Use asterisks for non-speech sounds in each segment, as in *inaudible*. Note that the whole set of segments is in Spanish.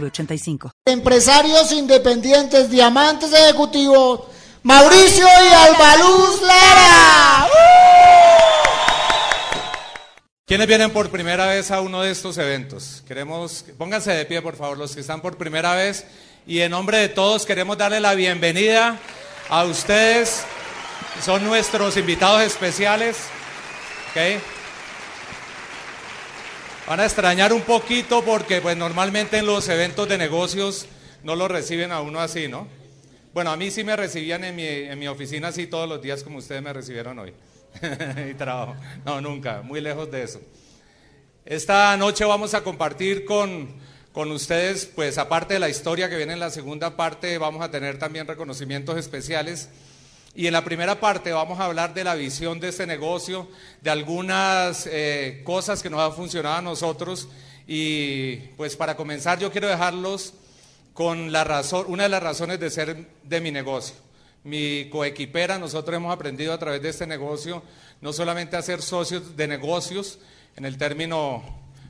906985. Empresarios independientes, diamantes ejecutivos, Mauricio y Albaluz Lara. ¿Quiénes vienen por primera vez a uno de estos eventos? Queremos, pónganse de pie por favor, los que están por primera vez. Y en nombre de todos queremos darle la bienvenida a ustedes. Son nuestros invitados especiales. ¿ok? Van a extrañar un poquito porque pues normalmente en los eventos de negocios no lo reciben a uno así, ¿no? Bueno, a mí sí me recibían en mi, en mi oficina así todos los días como ustedes me recibieron hoy. *laughs* y trabajo. No, nunca, muy lejos de eso. Esta noche vamos a compartir con, con ustedes, pues aparte de la historia que viene en la segunda parte, vamos a tener también reconocimientos especiales. Y en la primera parte vamos a hablar de la visión de este negocio, de algunas eh, cosas que nos han funcionado a nosotros. Y pues para comenzar yo quiero dejarlos con la razón, una de las razones de ser de mi negocio. Mi coequipera, nosotros hemos aprendido a través de este negocio no solamente a ser socios de negocios en el término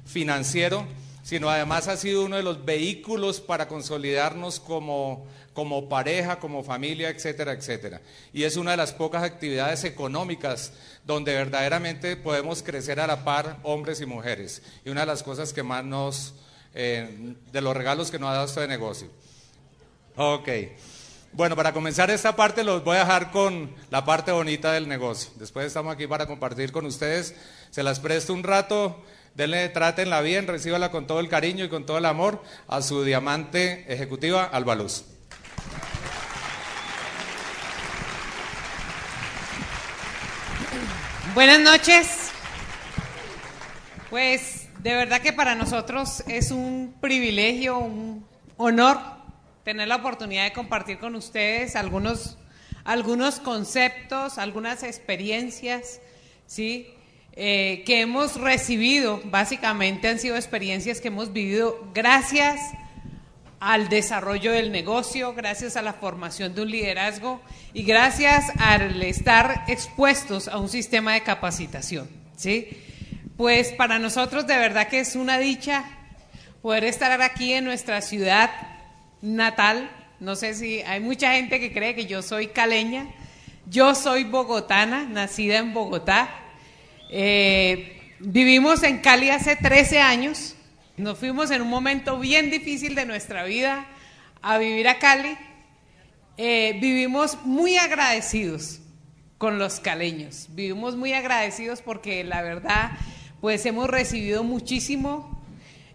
financiero, sino además ha sido uno de los vehículos para consolidarnos como, como pareja, como familia, etcétera, etcétera. Y es una de las pocas actividades económicas donde verdaderamente podemos crecer a la par hombres y mujeres. Y una de las cosas que más nos, eh, de los regalos que nos ha dado este negocio. Ok. Bueno, para comenzar esta parte los voy a dejar con la parte bonita del negocio. Después estamos aquí para compartir con ustedes. Se las presto un rato. Denle, trátenla bien, recíbala con todo el cariño y con todo el amor a su diamante ejecutiva, Albaluz. Buenas noches. Pues de verdad que para nosotros es un privilegio, un honor tener la oportunidad de compartir con ustedes algunos, algunos conceptos, algunas experiencias, ¿sí? Eh, que hemos recibido, básicamente han sido experiencias que hemos vivido gracias al desarrollo del negocio, gracias a la formación de un liderazgo y gracias al estar expuestos a un sistema de capacitación, ¿sí? Pues para nosotros de verdad que es una dicha poder estar aquí en nuestra ciudad natal. No sé si hay mucha gente que cree que yo soy caleña. Yo soy bogotana, nacida en Bogotá. Eh, vivimos en Cali hace 13 años. Nos fuimos en un momento bien difícil de nuestra vida a vivir a Cali. Eh, vivimos muy agradecidos con los caleños. Vivimos muy agradecidos porque la verdad, pues hemos recibido muchísimo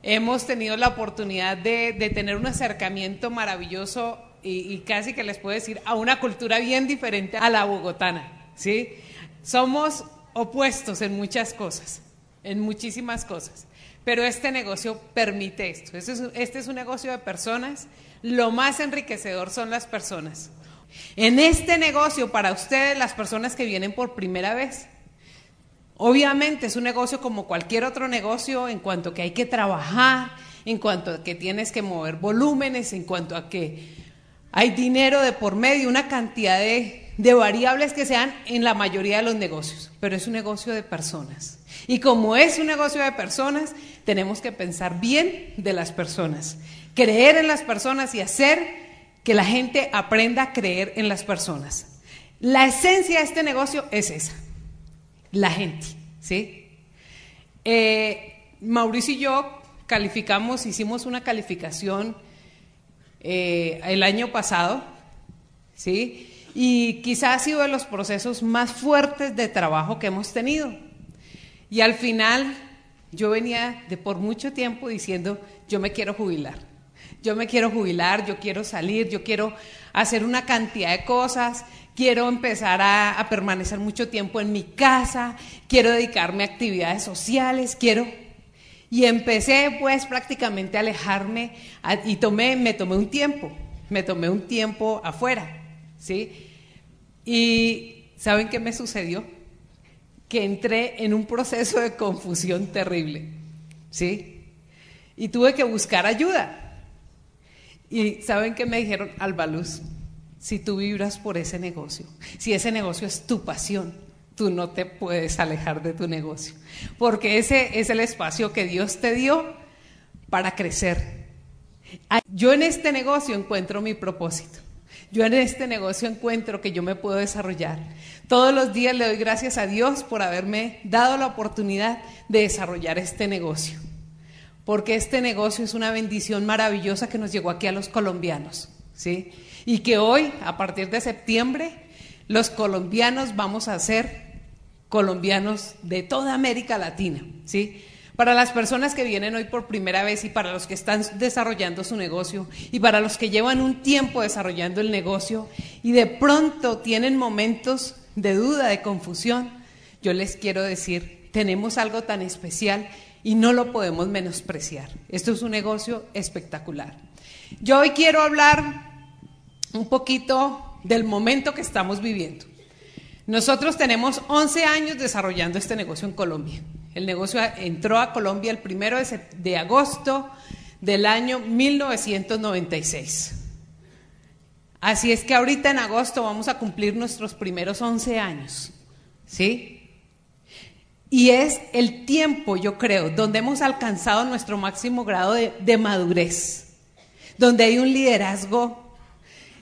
hemos tenido la oportunidad de, tener un acercamiento maravilloso y, casi que les puedo decir a una cultura bien diferente a la bogotana, ¿sí? Somos opuestos en muchas cosas, en muchísimas cosas, pero este negocio permite esto. Este es, un negocio de personas, lo más enriquecedor son las personas. En este negocio, para ustedes, las personas que vienen por primera vez, Obviamente es un negocio como cualquier otro negocio en cuanto a que hay que trabajar, en cuanto a que tienes que mover volúmenes, en cuanto a que hay dinero de por medio, una cantidad de, de variables que sean en la mayoría de los negocios, pero es un negocio de personas. Y como es un negocio de personas, tenemos que pensar bien de las personas, creer en las personas y hacer que la gente aprenda a creer en las personas. La esencia de este negocio es esa la gente, ¿sí? Eh, Mauricio y yo calificamos, hicimos una calificación eh, el año pasado, ¿sí? Y quizás ha sido de los procesos más fuertes de trabajo que hemos tenido. Y al final yo venía de por mucho tiempo diciendo, yo me quiero jubilar. Yo me quiero jubilar, yo quiero salir, yo quiero hacer una cantidad de cosas quiero empezar a, permanecer mucho tiempo en mi casa, quiero dedicarme a actividades sociales, quiero... Y empecé pues prácticamente a alejarme y tomé, me tomé un tiempo, me tomé un tiempo afuera, ¿sí? Y ¿saben qué me sucedió? Que entré en un proceso de confusión terrible, ¿sí? Y tuve que buscar ayuda. Y ¿saben qué me dijeron? Albaluz, si tú vibras por ese negocio, si ese negocio es tu pasión, tú no te puedes alejar de tu negocio, porque ese es el espacio que Dios te dio para crecer. Yo en este negocio encuentro mi propósito. Yo en este negocio encuentro que yo me puedo desarrollar. Todos los días le doy gracias a Dios por haberme dado la oportunidad de desarrollar este negocio. Porque este negocio es una bendición maravillosa que nos llegó aquí a los colombianos, ¿sí? Y que hoy, a partir de septiembre, los colombianos vamos a ser colombianos de toda América Latina, ¿sí? Para las personas que vienen hoy por primera vez y para los que están desarrollando su negocio y para los que llevan un tiempo desarrollando el negocio y de pronto tienen momentos de duda, de confusión, yo les quiero decir, tenemos algo tan especial y no lo podemos menospreciar. Esto es un negocio espectacular. Yo hoy quiero hablar un poquito del momento que estamos viviendo. Nosotros tenemos 11 años desarrollando este negocio en Colombia. El negocio entró a Colombia el primero de agosto del año 1996. Así es que ahorita en agosto vamos a cumplir nuestros primeros 11 años. ¿Sí? Y es el tiempo, yo creo, donde hemos alcanzado nuestro máximo grado de, de madurez, donde hay un liderazgo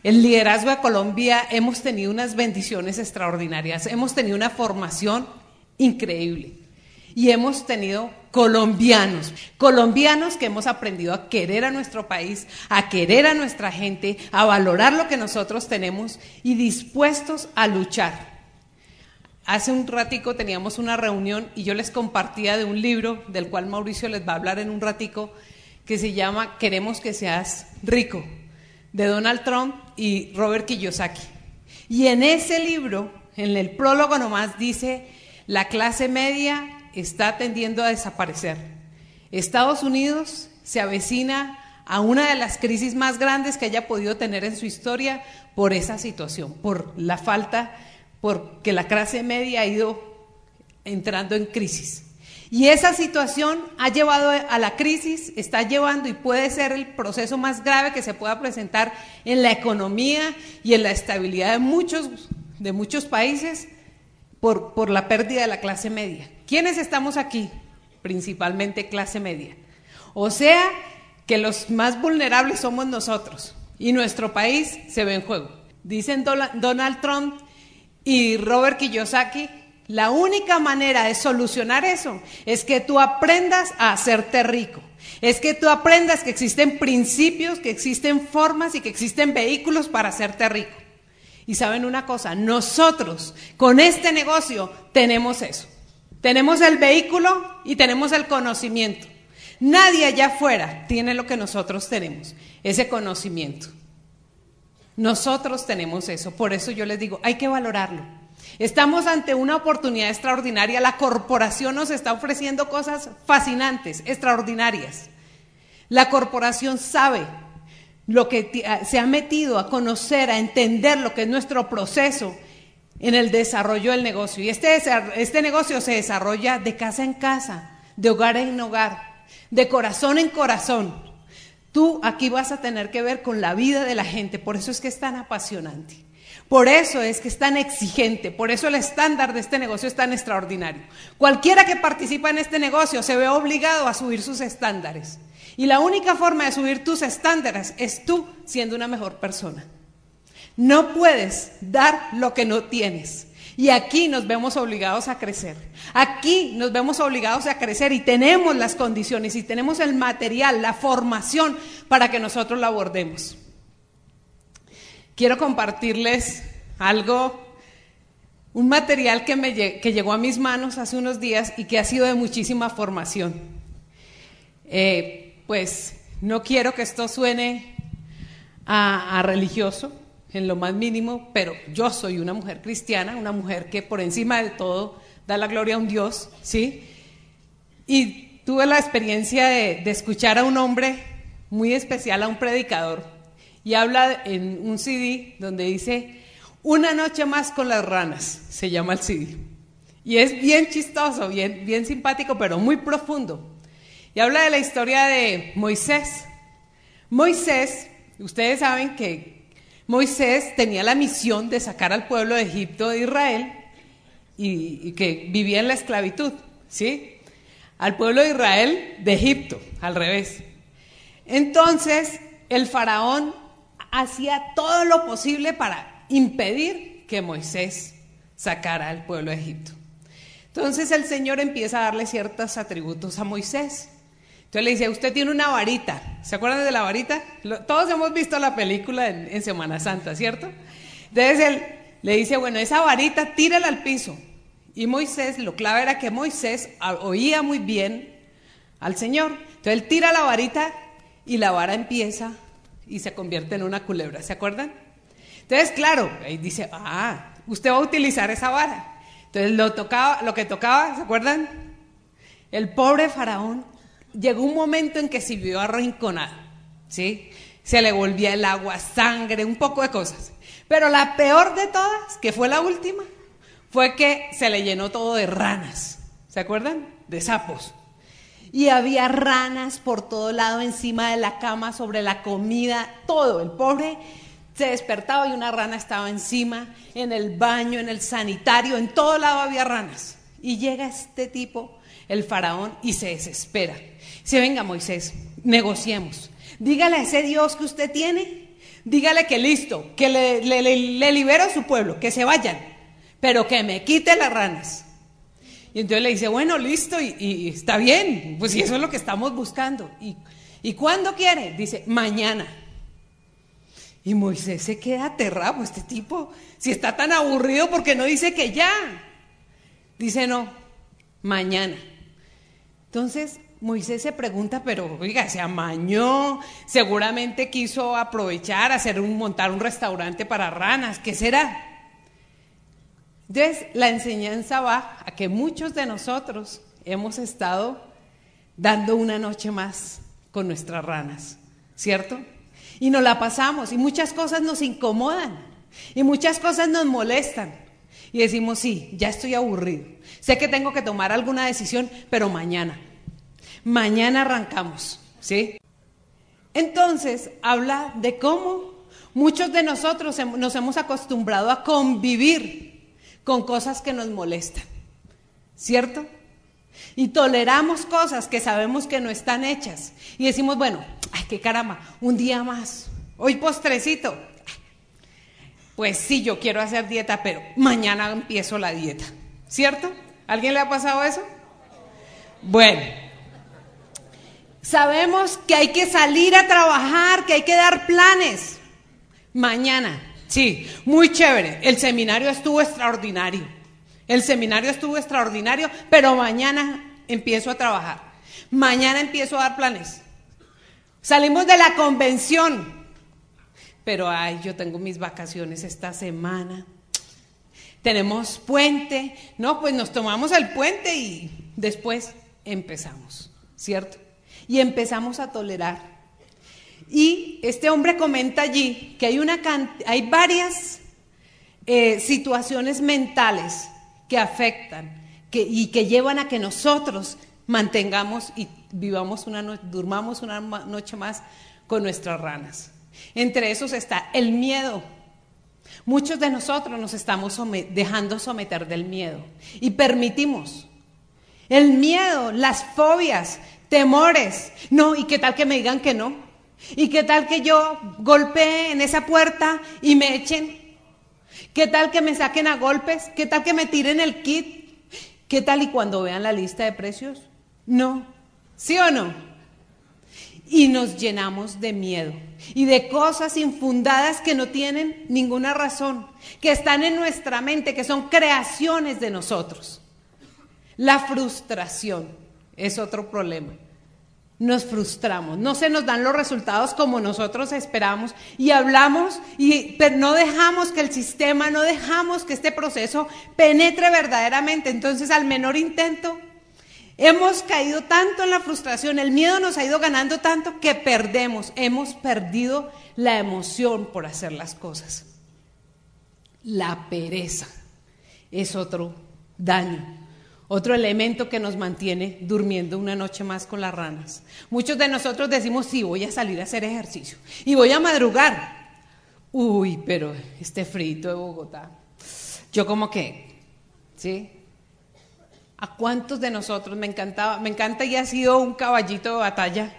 el liderazgo de Colombia hemos tenido unas bendiciones extraordinarias, hemos tenido una formación increíble y hemos tenido colombianos, colombianos que hemos aprendido a querer a nuestro país, a querer a nuestra gente, a valorar lo que nosotros tenemos y dispuestos a luchar. Hace un ratico teníamos una reunión y yo les compartía de un libro del cual Mauricio les va a hablar en un ratico que se llama Queremos que seas rico de Donald Trump y Robert Kiyosaki. Y en ese libro, en el prólogo nomás dice, la clase media está tendiendo a desaparecer. Estados Unidos se avecina a una de las crisis más grandes que haya podido tener en su historia por esa situación, por la falta, porque la clase media ha ido entrando en crisis. Y esa situación ha llevado a la crisis, está llevando y puede ser el proceso más grave que se pueda presentar en la economía y en la estabilidad de muchos, de muchos países por, por la pérdida de la clase media. ¿Quiénes estamos aquí? Principalmente clase media. O sea que los más vulnerables somos nosotros y nuestro país se ve en juego. Dicen Donald Trump y Robert Kiyosaki la única manera de solucionar eso es que tú aprendas a hacerte rico. Es que tú aprendas que existen principios, que existen formas y que existen vehículos para hacerte rico. Y saben una cosa, nosotros con este negocio tenemos eso. Tenemos el vehículo y tenemos el conocimiento. Nadie allá afuera tiene lo que nosotros tenemos, ese conocimiento. Nosotros tenemos eso. Por eso yo les digo, hay que valorarlo. Estamos ante una oportunidad extraordinaria. La corporación nos está ofreciendo cosas fascinantes, extraordinarias. La corporación sabe lo que se ha metido a conocer, a entender lo que es nuestro proceso en el desarrollo del negocio. Y este, este negocio se desarrolla de casa en casa, de hogar en hogar, de corazón en corazón. Tú aquí vas a tener que ver con la vida de la gente, por eso es que es tan apasionante. Por eso es que es tan exigente, por eso el estándar de este negocio es tan extraordinario. Cualquiera que participa en este negocio se ve obligado a subir sus estándares. Y la única forma de subir tus estándares es tú siendo una mejor persona. No puedes dar lo que no tienes. Y aquí nos vemos obligados a crecer. Aquí nos vemos obligados a crecer y tenemos las condiciones y tenemos el material, la formación para que nosotros la abordemos quiero compartirles algo, un material que, me, que llegó a mis manos hace unos días y que ha sido de muchísima formación. Eh, pues no quiero que esto suene a, a religioso en lo más mínimo, pero yo soy una mujer cristiana, una mujer que por encima de todo da la gloria a un Dios, ¿sí? Y tuve la experiencia de, escuchar a un hombre muy especial, a un predicador, y habla en un CD donde dice, una noche más con las ranas, se llama el CD. Y es bien chistoso, bien, bien simpático, pero muy profundo. Y habla de la historia de Moisés. Moisés, ustedes saben que Moisés tenía la misión de sacar al pueblo de Egipto de Israel y, y que vivía en la esclavitud, ¿sí? Al pueblo de Israel de Egipto, al revés. Entonces, el faraón hacía todo lo posible para impedir que Moisés sacara al pueblo de Egipto. Entonces el Señor empieza a darle ciertos atributos a Moisés. Entonces le dice, usted tiene una varita. ¿Se acuerdan de la varita? todos hemos visto la película en, en, Semana Santa, ¿cierto? Entonces él le dice, bueno, esa varita tírala al piso. Y Moisés, lo clave era que Moisés oía muy bien al Señor. Entonces él tira la varita y la vara empieza y se convierte en una culebra. ¿Se acuerdan? Entonces, claro, ahí dice, ah, usted va a utilizar esa vara. Entonces lo, tocaba, lo que tocaba, ¿se acuerdan? El pobre faraón llegó un momento en que se vio arrinconado, ¿sí? Se le volvía el agua, sangre, un poco de cosas. Pero la peor de todas, que fue la última, fue que se le llenó todo de ranas, ¿se acuerdan? De sapos. Y había ranas por todo lado, encima de la cama, sobre la comida, todo. El pobre se despertaba y una rana estaba encima, en el baño, en el sanitario, en todo lado había ranas. Y llega este tipo, el faraón, y se desespera. Dice, venga Moisés, negociemos. Dígale a ese Dios que usted tiene, dígale que listo, que le, le, a su pueblo, que se vayan, pero que me quite las ranas. Y entonces le dice, bueno, listo, y, y está bien, pues si eso es lo que estamos buscando. ¿Y, ¿Y cuándo quiere? Dice, mañana. Y Moisés se queda aterrado, este tipo, si está tan aburrido, porque no dice que ya? Dice, no, mañana. Entonces Moisés se pregunta, pero oiga, se amañó, seguramente quiso aprovechar, hacer un, montar un restaurante para ranas, ¿qué será? Entonces, la enseñanza va a que muchos de nosotros hemos estado dando una noche más con nuestras ranas, ¿cierto? Y nos la pasamos y muchas cosas nos incomodan y muchas cosas nos molestan. Y decimos, sí, ya estoy aburrido. Sé que tengo que tomar alguna decisión, pero mañana. Mañana arrancamos, ¿sí? Entonces, habla de cómo muchos de nosotros nos hemos acostumbrado a convivir con cosas que nos molestan, ¿cierto? Y toleramos cosas que sabemos que no están hechas. Y decimos, bueno, ay, qué caramba, un día más. Hoy postrecito. Pues sí, yo quiero hacer dieta, pero mañana empiezo la dieta. ¿Cierto? ¿Alguien le ha pasado eso? Bueno, sabemos que hay que salir a trabajar, que hay que dar planes. Mañana, sí, muy chévere. El seminario estuvo extraordinario. El seminario estuvo extraordinario, pero mañana empiezo a trabajar. Mañana empiezo a dar planes. Salimos de la convención, pero ay, yo tengo mis vacaciones esta semana. Tenemos puente, no, pues nos tomamos el puente y después empezamos, ¿cierto? Y empezamos a tolerar. Y este hombre comenta allí que hay, una hay varias eh, situaciones mentales que afectan que, y que llevan a que nosotros mantengamos y vivamos una noche, durmamos una noche más con nuestras ranas. Entre esos está el miedo. Muchos de nosotros nos estamos dejando someter del miedo y permitimos el miedo, las fobias, temores. No, ¿y qué tal que me digan que no? ¿Y qué tal que yo golpee en esa puerta y me echen? ¿Qué tal que me saquen a golpes? ¿Qué tal que me tiren el kit? ¿Qué tal y cuando vean la lista de precios? No. ¿Sí o no? Y nos llenamos de miedo y de cosas infundadas que no tienen ninguna razón, que están en nuestra mente, que son creaciones de nosotros. La frustración es otro problema. Nos frustramos, no se nos dan los resultados como nosotros esperamos. Y hablamos y pero no dejamos que el sistema, no dejamos que este proceso penetre verdaderamente. Entonces, al menor intento, Hemos caído tanto en la frustración, el miedo nos ha ido ganando tanto que perdemos, hemos perdido la emoción por hacer las cosas. La pereza es otro daño, otro elemento que nos mantiene durmiendo una noche más con las ranas. Muchos de nosotros decimos, sí, voy a salir a hacer ejercicio y voy a madrugar. Uy, pero este frito de Bogotá, yo como que, ¿sí? ¿A cuántos de nosotros me encantaba, me encanta y ha sido un caballito de batalla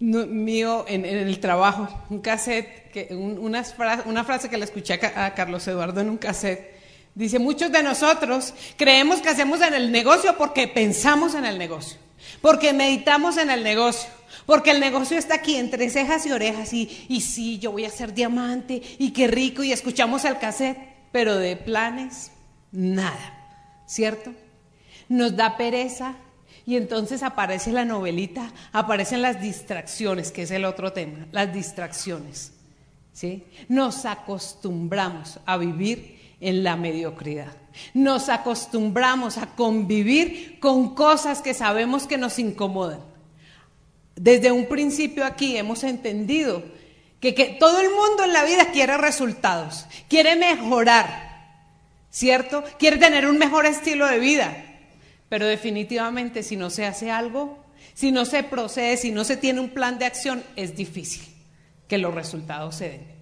mío en, el trabajo, un cassette, una, frase, que le escuché a, Carlos Eduardo en un cassette. Dice, muchos de nosotros creemos que hacemos en el negocio porque pensamos en el negocio, porque meditamos en el negocio, porque el negocio está aquí entre cejas y orejas y, y sí, yo voy a ser diamante y qué rico y escuchamos el cassette, pero de planes, nada, ¿cierto? nos da pereza y entonces aparece la novelita, aparecen las distracciones, que es el otro tema, las distracciones. ¿sí? Nos acostumbramos a vivir en la mediocridad. Nos acostumbramos a convivir con cosas que sabemos que nos incomodan. Desde un principio aquí hemos entendido que, que todo el mundo en la vida quiere resultados, quiere mejorar, ¿cierto? Quiere tener un mejor estilo de vida. Pero definitivamente si no se hace algo, si no se procede, si no se tiene un plan de acción, es difícil que los resultados se den.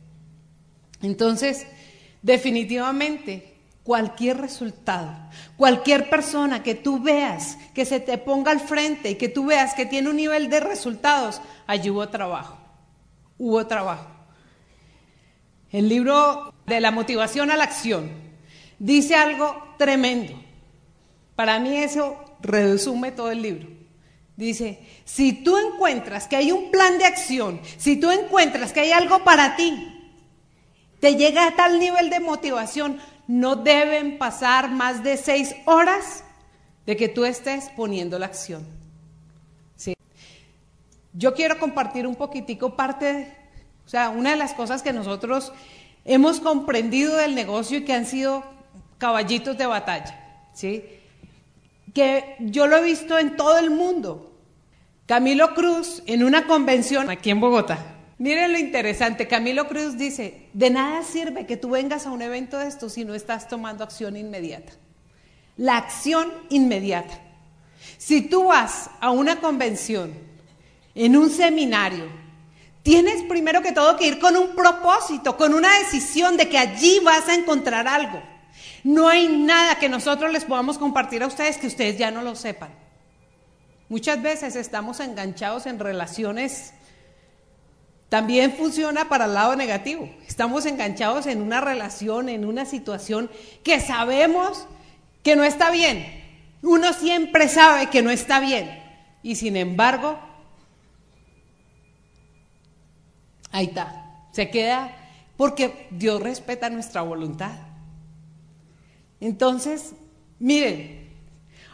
Entonces, definitivamente, cualquier resultado, cualquier persona que tú veas que se te ponga al frente y que tú veas que tiene un nivel de resultados, allí hubo trabajo, hubo trabajo. El libro de la motivación a la acción dice algo tremendo. Para mí eso resume todo el libro. Dice, si tú encuentras que hay un plan de acción, si tú encuentras que hay algo para ti, te llega a tal nivel de motivación, no deben pasar más de seis horas de que tú estés poniendo la acción. ¿Sí? Yo quiero compartir un poquitico parte, o sea, una de las cosas que nosotros hemos comprendido del negocio y que han sido caballitos de batalla. ¿sí? que yo lo he visto en todo el mundo. Camilo Cruz, en una convención aquí en Bogotá, miren lo interesante, Camilo Cruz dice, de nada sirve que tú vengas a un evento de esto si no estás tomando acción inmediata. La acción inmediata. Si tú vas a una convención, en un seminario, tienes primero que todo que ir con un propósito, con una decisión de que allí vas a encontrar algo. No hay nada que nosotros les podamos compartir a ustedes que ustedes ya no lo sepan. Muchas veces estamos enganchados en relaciones, también funciona para el lado negativo. Estamos enganchados en una relación, en una situación que sabemos que no está bien. Uno siempre sabe que no está bien. Y sin embargo, ahí está. Se queda porque Dios respeta nuestra voluntad. Entonces, miren,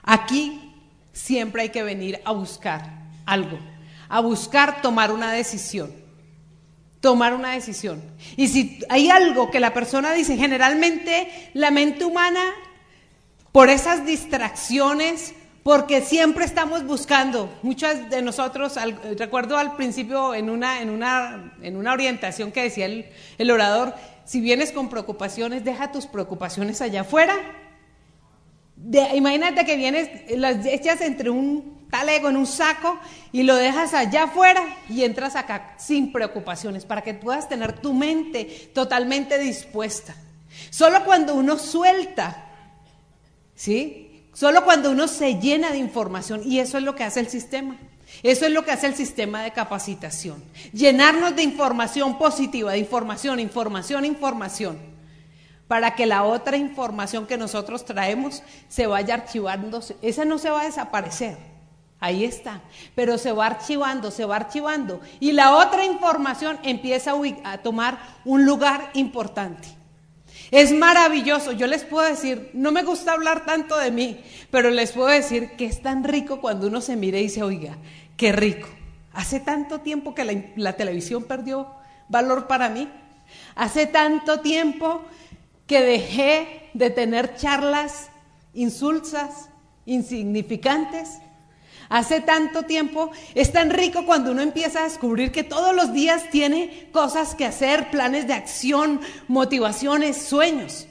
aquí siempre hay que venir a buscar algo, a buscar tomar una decisión, tomar una decisión. Y si hay algo que la persona dice, generalmente la mente humana, por esas distracciones, porque siempre estamos buscando, muchas de nosotros, recuerdo al principio en una, en una, en una orientación que decía el, el orador, si vienes con preocupaciones, deja tus preocupaciones allá afuera. imagínate que vienes, las echas entre un talego en un saco y lo dejas allá afuera y entras acá sin preocupaciones para que puedas tener tu mente totalmente dispuesta. Solo cuando uno suelta, ¿sí? Solo cuando uno se llena de información y eso es lo que hace el sistema. Eso es lo que hace el sistema de capacitación. Llenarnos de información positiva, de información, información, información, para que la otra información que nosotros traemos se vaya archivando. Esa no se va a desaparecer. Ahí está. Pero se va archivando, se va archivando. Y la otra información empieza a, tomar un lugar importante. Es maravilloso. Yo les puedo decir, no me gusta hablar tanto de mí, pero les puedo decir que es tan rico cuando uno se mire y dice, oiga, qué rico. Hace tanto tiempo que la, televisión perdió valor para mí. Hace tanto tiempo que dejé de tener charlas insulsas insignificantes. Hace tanto tiempo, es tan rico cuando uno empieza a descubrir que todos los días tiene cosas que hacer, planes de acción, motivaciones, sueños.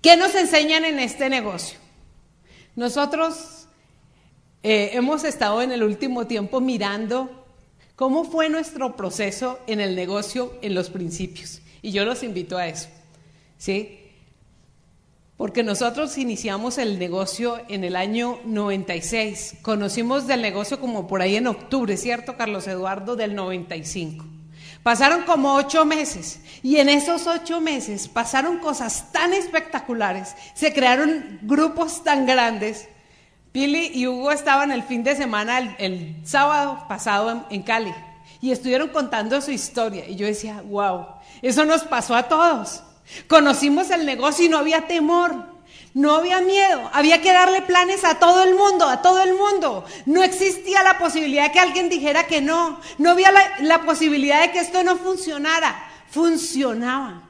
¿Qué nos enseñan en este negocio? Nosotros eh, hemos estado en el último tiempo mirando cómo fue nuestro proceso en el negocio en los principios. Y yo los invito a eso. ¿Sí? Porque nosotros iniciamos el negocio en el año 96. Conocimos del negocio como por ahí en octubre, ¿cierto, Carlos Eduardo? Del 95. Pasaron como ocho meses y en esos ocho meses pasaron cosas tan espectaculares, se crearon grupos tan grandes. Pili y Hugo estaban el fin de semana, el, sábado pasado en, en Cali, y estuvieron contando su historia. Y yo decía, wow, eso nos pasó a todos. Conocimos el negocio y no había temor, no había miedo, había que darle planes a todo el mundo, a todo el mundo. No existía la posibilidad de que alguien dijera que no, no había la, posibilidad de que esto no funcionara, funcionaba.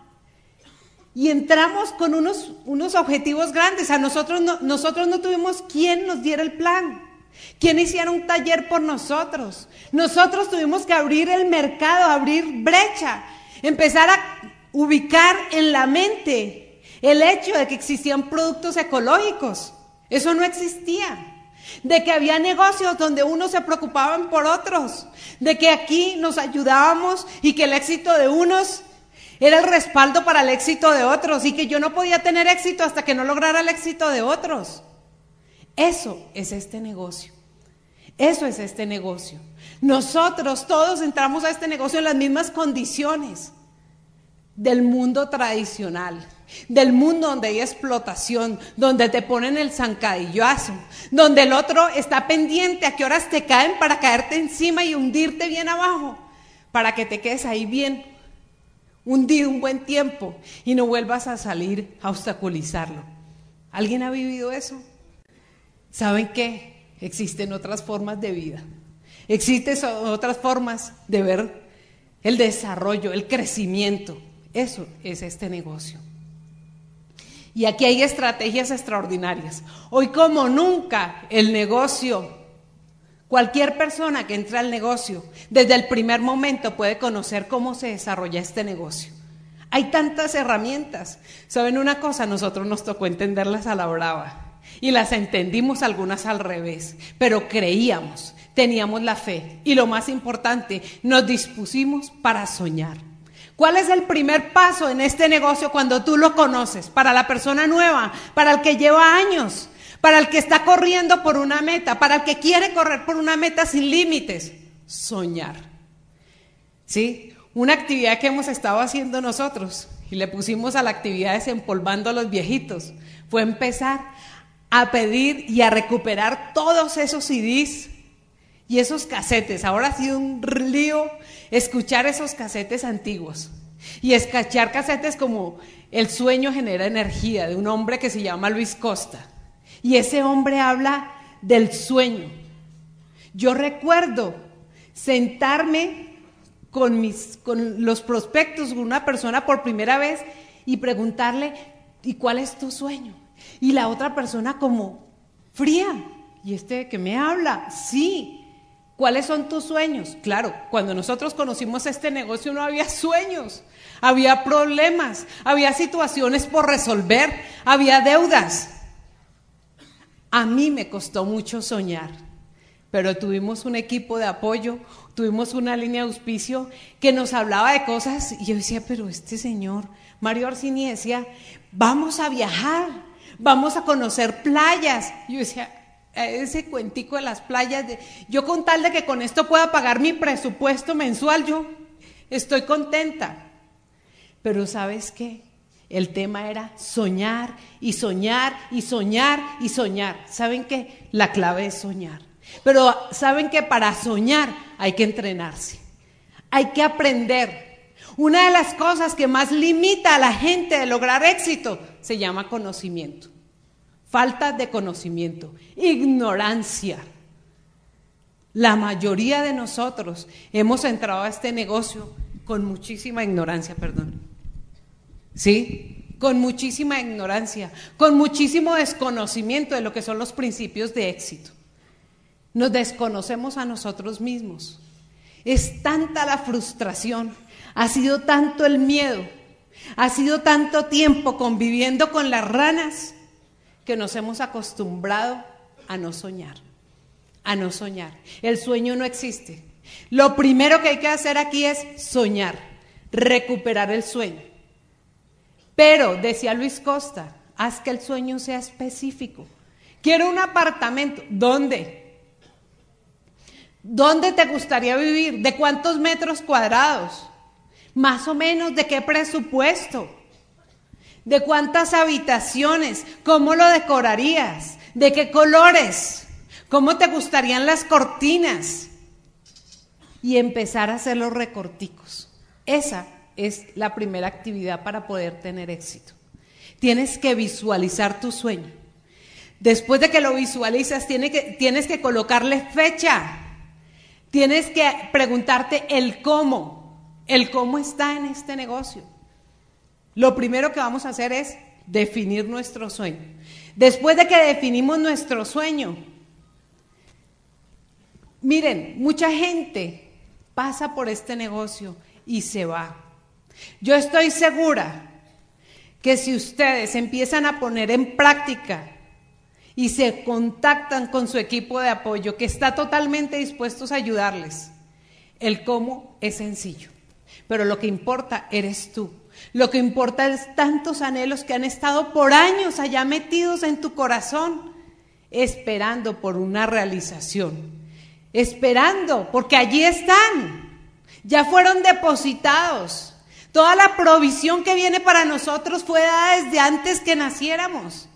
Y entramos con unos, unos objetivos grandes. A nosotros no, nosotros no tuvimos quien nos diera el plan, quien hiciera un taller por nosotros. Nosotros tuvimos que abrir el mercado, abrir brecha, empezar a ubicar en la mente el hecho de que existían productos ecológicos. Eso no existía. De que había negocios donde unos se preocupaban por otros. De que aquí nos ayudábamos y que el éxito de unos era el respaldo para el éxito de otros y que yo no podía tener éxito hasta que no lograra el éxito de otros. Eso es este negocio. Eso es este negocio. Nosotros todos entramos a este negocio en las mismas condiciones del mundo tradicional, del mundo donde hay explotación, donde te ponen el zancadillazo, donde el otro está pendiente a qué horas te caen para caerte encima y hundirte bien abajo, para que te quedes ahí bien hundido un buen tiempo y no vuelvas a salir a obstaculizarlo. ¿Alguien ha vivido eso? ¿Saben qué? Existen otras formas de vida. Existen otras formas de ver el desarrollo, el crecimiento. Eso es este negocio. Y aquí hay estrategias extraordinarias. Hoy como nunca el negocio, cualquier persona que entre al negocio, desde el primer momento puede conocer cómo se desarrolla este negocio. Hay tantas herramientas. ¿Saben una cosa? Nosotros nos tocó entenderlas a la brava. Y las entendimos algunas al revés, pero creíamos, teníamos la fe y lo más importante, nos dispusimos para soñar. ¿Cuál es el primer paso en este negocio cuando tú lo conoces? Para la persona nueva, para el que lleva años, para el que está corriendo por una meta, para el que quiere correr por una meta sin límites. Soñar. ¿Sí? Una actividad que hemos estado haciendo nosotros y le pusimos a la actividad desempolvando a los viejitos fue empezar a pedir y a recuperar todos esos CDs y esos casetes. Ahora ha sido un lío escuchar esos casetes antiguos. Y escuchar casetes como El sueño genera energía, de un hombre que se llama Luis Costa. Y ese hombre habla del sueño. Yo recuerdo sentarme con, mis, con los prospectos, con una persona por primera vez y preguntarle, ¿y cuál es tu sueño? Y la otra persona como fría. ¿Y este que me habla? Sí, ¿Cuáles son tus sueños? Claro, cuando nosotros conocimos este negocio no había sueños, había problemas, había situaciones por resolver, había deudas. A mí me costó mucho soñar, pero tuvimos un equipo de apoyo, tuvimos una línea de auspicio que nos hablaba de cosas y yo decía, pero este señor, Mario Orsini decía, vamos a viajar, vamos a conocer playas. yo decía, ese cuentico de las playas, de, yo con tal de que con esto pueda pagar mi presupuesto mensual, yo estoy contenta. Pero ¿sabes qué? El tema era soñar y soñar y soñar y soñar. ¿Saben qué? La clave es soñar. Pero ¿saben que para soñar hay que entrenarse? Hay que aprender. Una de las cosas que más limita a la gente de lograr éxito se llama conocimiento falta de conocimiento, ignorancia. La mayoría de nosotros hemos entrado a este negocio con muchísima ignorancia, perdón. ¿Sí? con muchísima ignorancia, con muchísimo desconocimiento de lo que son los principios de éxito. Nos desconocemos a nosotros mismos. Es tanta la frustración, ha sido tanto el miedo, ha sido tanto tiempo conviviendo con las ranas que nos hemos acostumbrado a no soñar, a no soñar. El sueño no existe. Lo primero que hay que hacer aquí es soñar, recuperar el sueño. Pero, decía Luis Costa, haz que el sueño sea específico. Quiero un apartamento. ¿Dónde? ¿Dónde te gustaría vivir? ¿De cuántos metros cuadrados? Más o menos, ¿de qué presupuesto? ¿De cuántas habitaciones? ¿Cómo lo decorarías? ¿De qué colores? ¿Cómo te gustarían las cortinas? Y empezar a hacer los recorticos. Esa es la primera actividad para poder tener éxito. Tienes que visualizar tu sueño. Después de que lo visualizas, que, tienes que colocarle fecha. Tienes que preguntarte el cómo. El cómo está en este negocio. Lo primero que vamos a hacer es definir nuestro sueño. Después de que definimos nuestro sueño, miren, mucha gente pasa por este negocio y se va. Yo estoy segura que si ustedes empiezan a poner en práctica y se contactan con su equipo de apoyo que está totalmente dispuestos a ayudarles, el cómo es sencillo, pero lo que importa eres tú. Lo que importa es tantos anhelos que han estado por años allá metidos en tu corazón, esperando por una realización, esperando, porque allí están, ya fueron depositados. Toda la provisión que viene para nosotros fue dada desde antes que naciéramos,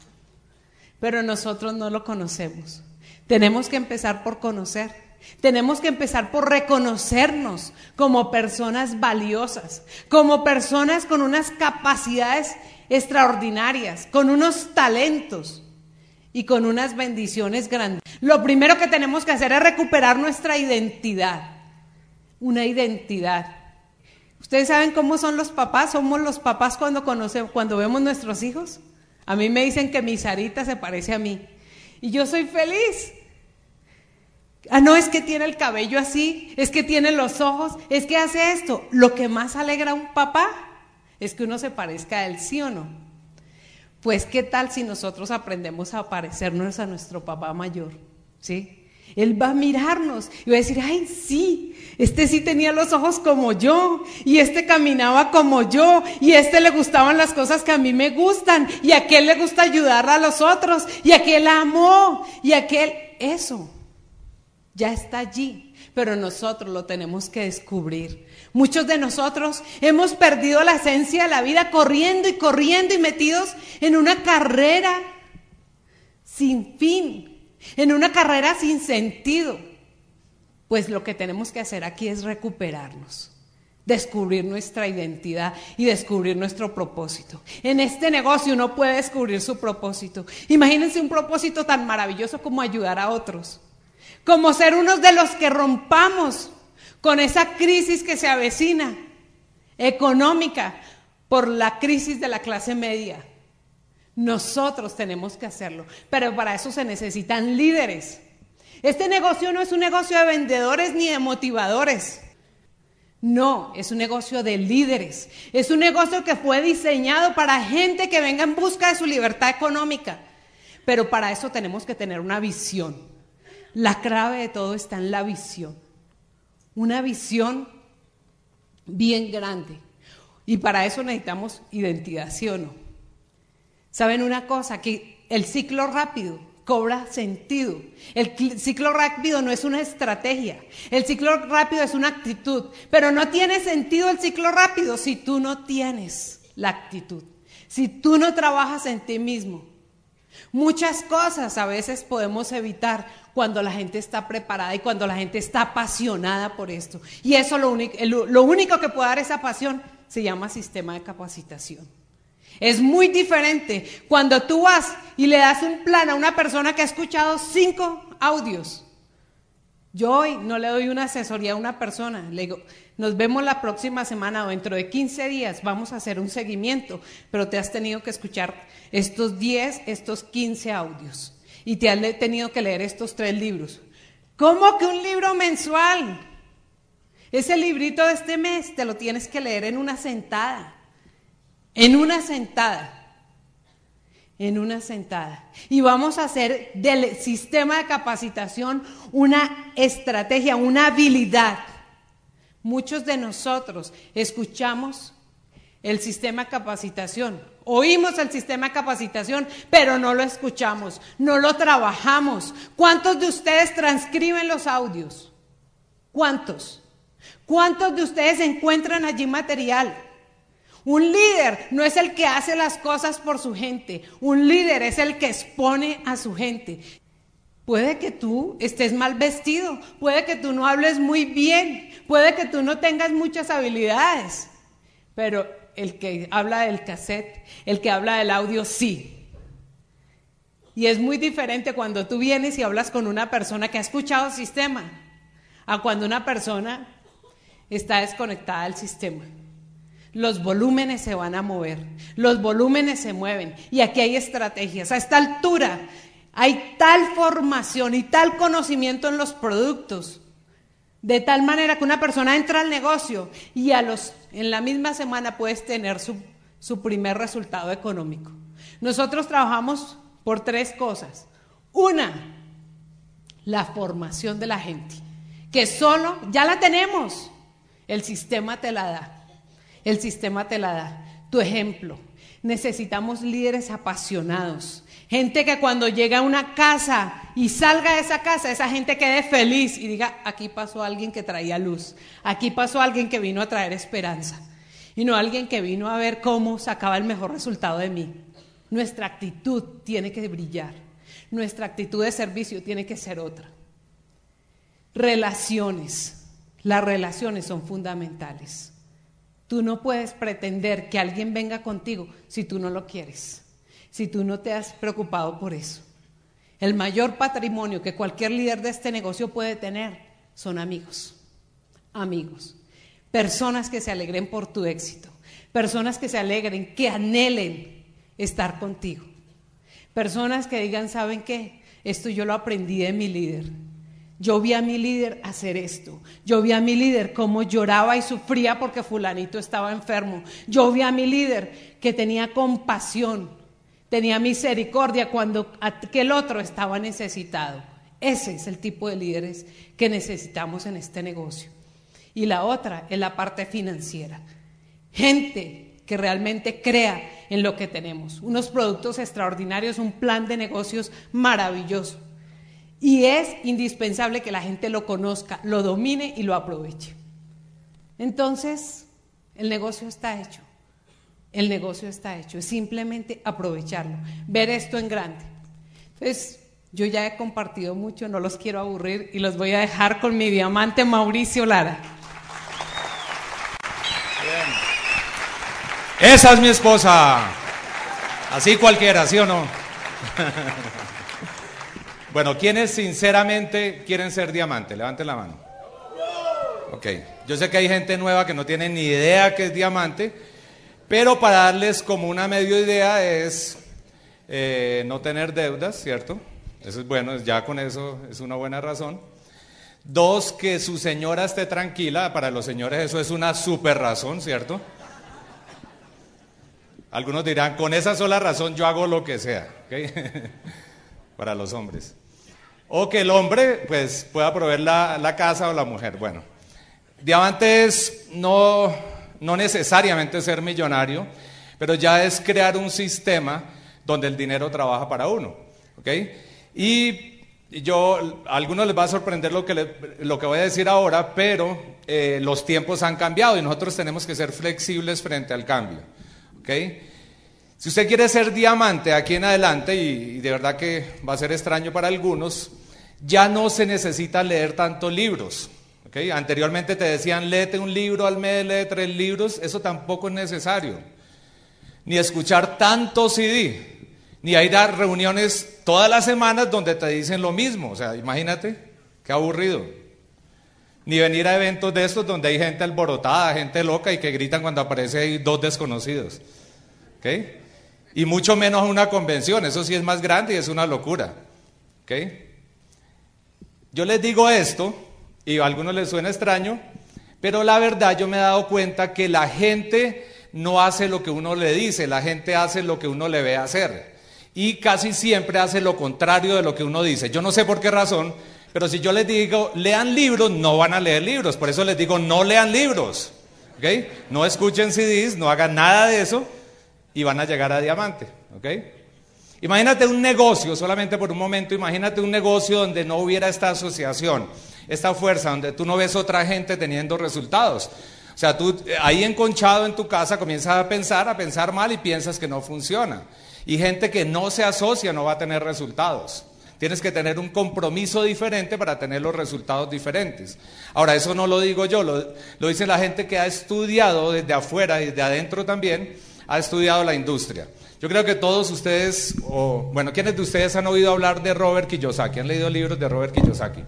pero nosotros no lo conocemos. Tenemos que empezar por conocer. Tenemos que empezar por reconocernos como personas valiosas, como personas con unas capacidades extraordinarias, con unos talentos y con unas bendiciones grandes. Lo primero que tenemos que hacer es recuperar nuestra identidad, una identidad. ¿Ustedes saben cómo son los papás? Somos los papás cuando conocemos, cuando vemos nuestros hijos. A mí me dicen que mi Sarita se parece a mí. Y yo soy feliz. Ah, no, es que tiene el cabello así, es que tiene los ojos, es que hace esto. Lo que más alegra a un papá es que uno se parezca a él, ¿sí o no? Pues, ¿qué tal si nosotros aprendemos a parecernos a nuestro papá mayor? ¿Sí? Él va a mirarnos y va a decir, ay, sí, este sí tenía los ojos como yo, y este caminaba como yo, y este le gustaban las cosas que a mí me gustan, y a aquel le gusta ayudar a los otros, y aquel amó, y aquel, eso, ya está allí, pero nosotros lo tenemos que descubrir. Muchos de nosotros hemos perdido la esencia de la vida corriendo y corriendo y metidos en una carrera sin fin, en una carrera sin sentido. Pues lo que tenemos que hacer aquí es recuperarnos, descubrir nuestra identidad y descubrir nuestro propósito. En este negocio uno puede descubrir su propósito. Imagínense un propósito tan maravilloso como ayudar a otros, como ser unos de los que rompamos con esa crisis que se avecina económica por la crisis de la clase media nosotros tenemos que hacerlo, pero para eso se necesitan líderes. Este negocio no es un negocio de vendedores ni de motivadores. No, es un negocio de líderes. Es un negocio que fue diseñado para gente que venga en busca de su libertad económica. Pero para eso tenemos que tener una visión. La clave de todo está en la visión. Una visión bien grande. Y para eso necesitamos identidad, ¿sí o no? ¿Saben una cosa? Que el ciclo rápido cobra sentido. El ciclo rápido no es una estrategia, el ciclo rápido es una actitud, pero no tiene sentido el ciclo rápido si tú no tienes la actitud, si tú no trabajas en ti mismo. Muchas cosas a veces podemos evitar cuando la gente está preparada y cuando la gente está apasionada por esto. Y eso lo único, lo único que puede dar esa pasión se llama sistema de capacitación. Es muy diferente cuando tú vas y le das un plan a una persona que ha escuchado cinco audios. Yo hoy no le doy una asesoría a una persona, le digo, Nos vemos la próxima semana o dentro de 15 días. Vamos a hacer un seguimiento, pero te has tenido que escuchar estos 10, estos 15 audios. Y te has tenido que leer estos tres libros. ¿Cómo que un libro mensual? Ese librito de este mes te lo tienes que leer en una sentada. En una sentada. En una sentada. Y vamos a hacer del sistema de capacitación una estrategia, una habilidad Muchos de nosotros escuchamos el sistema de capacitación, oímos el sistema de capacitación, pero no lo escuchamos, no lo trabajamos. ¿Cuántos de ustedes transcriben los audios? ¿Cuántos? ¿Cuántos de ustedes encuentran allí material? Un líder no es el que hace las cosas por su gente, un líder es el que expone a su gente. Puede que tú estés mal vestido, puede que tú no hables muy bien, puede que tú no tengas muchas habilidades, pero el que habla del cassette, el que habla del audio, sí. Y es muy diferente cuando tú vienes y hablas con una persona que ha escuchado el sistema, a cuando una persona está desconectada del sistema. Los volúmenes se van a mover, los volúmenes se mueven y aquí hay estrategias. A esta altura hay tal formación y tal conocimiento en los productos, de tal manera que una persona entra al negocio y a los, en la misma semana puedes tener su, su primer resultado económico. Nosotros trabajamos por tres cosas. Una, la formación de la gente, que solo ya la tenemos. El sistema te la da. El sistema te la da. Tu ejemplo. Necesitamos líderes apasionados, Gente que cuando llega a una casa y salga de esa casa, esa gente quede feliz y diga, aquí pasó alguien que traía luz, aquí pasó alguien que vino a traer esperanza, y no alguien que vino a ver cómo sacaba el mejor resultado de mí. Nuestra actitud tiene que brillar, nuestra actitud de servicio tiene que ser otra. Relaciones, las relaciones son fundamentales. Tú no puedes pretender que alguien venga contigo si tú no lo quieres si tú no te has preocupado por eso. El mayor patrimonio que cualquier líder de este negocio puede tener son amigos, amigos, personas que se alegren por tu éxito, personas que se alegren, que anhelen estar contigo, personas que digan, ¿saben qué? Esto yo lo aprendí de mi líder. Yo vi a mi líder hacer esto. Yo vi a mi líder cómo lloraba y sufría porque fulanito estaba enfermo. Yo vi a mi líder que tenía compasión tenía misericordia cuando aquel otro estaba necesitado. Ese es el tipo de líderes que necesitamos en este negocio. Y la otra es la parte financiera. Gente que realmente crea en lo que tenemos. Unos productos extraordinarios, un plan de negocios maravilloso. Y es indispensable que la gente lo conozca, lo domine y lo aproveche. Entonces, el negocio está hecho el negocio está hecho, es simplemente aprovecharlo, ver esto en grande. Entonces, yo ya he compartido mucho, no los quiero aburrir y los voy a dejar con mi diamante Mauricio Lara. Esa es mi esposa. Así cualquiera, ¿sí o no? *laughs* bueno, ¿quiénes sinceramente quieren ser diamante? Levanten la mano. Ok, yo sé que hay gente nueva que no tiene ni idea qué es diamante. Pero para darles como una medio idea es eh, no tener deudas, ¿cierto? Eso es bueno, ya con eso es una buena razón. Dos, que su señora esté tranquila. Para los señores eso es una super razón, ¿cierto? Algunos dirán, con esa sola razón yo hago lo que sea, ¿ok? *laughs* Para los hombres. O que el hombre, pues, pueda proveer la, la casa o la mujer. Bueno, diamantes no no necesariamente ser millonario, pero ya es crear un sistema donde el dinero trabaja para uno. ¿ok? Y yo, a algunos les va a sorprender lo que, lo que voy a decir ahora, pero eh, los tiempos han cambiado y nosotros tenemos que ser flexibles frente al cambio. Si usted quiere ser diamante aquí en adelante, y de verdad que va a ser extraño para algunos, ya no se necesita leer tantos libros. Anteriormente te decían, léete un libro al mes, lee tres libros, eso tampoco es necesario. Ni escuchar tanto CD, ni ir a reuniones todas las semanas donde te dicen lo mismo. O sea, imagínate, qué aburrido. Ni venir a eventos de estos donde hay gente alborotada, gente loca y que gritan cuando aparece dos desconocidos. ¿Ok? Y mucho menos una convención, eso sí es más grande y es una locura. ¿Ok? Yo les digo esto, y a algunos les suena extraño, pero la verdad yo me he dado cuenta que la gente no hace lo que uno le dice, la gente hace lo que uno le ve hacer. Y casi siempre hace lo contrario de lo que uno dice. Yo no sé por qué razón, pero si yo les digo, lean libros, no van a leer libros. Por eso les digo, no lean libros. No escuchen CDs, no hagan nada de eso y van a llegar a diamante. Imagínate un negocio, solamente por un momento, imagínate un negocio donde no hubiera esta asociación, esta fuerza, donde tú no ves otra gente teniendo resultados. O sea, tú eh, ahí enconchado en tu casa comienzas a pensar, a pensar mal y piensas que no funciona. Y gente que no se asocia no va a tener resultados. Tienes que tener un compromiso diferente para tener los resultados diferentes. Ahora, eso no lo digo yo, lo, lo dice la gente que ha estudiado desde afuera y desde adentro también, ha estudiado la industria. Yo creo que todos ustedes, o bueno, ¿quiénes de ustedes han oído hablar de Robert Kiyosaki? ¿Han leído libros de Robert Kiyosaki?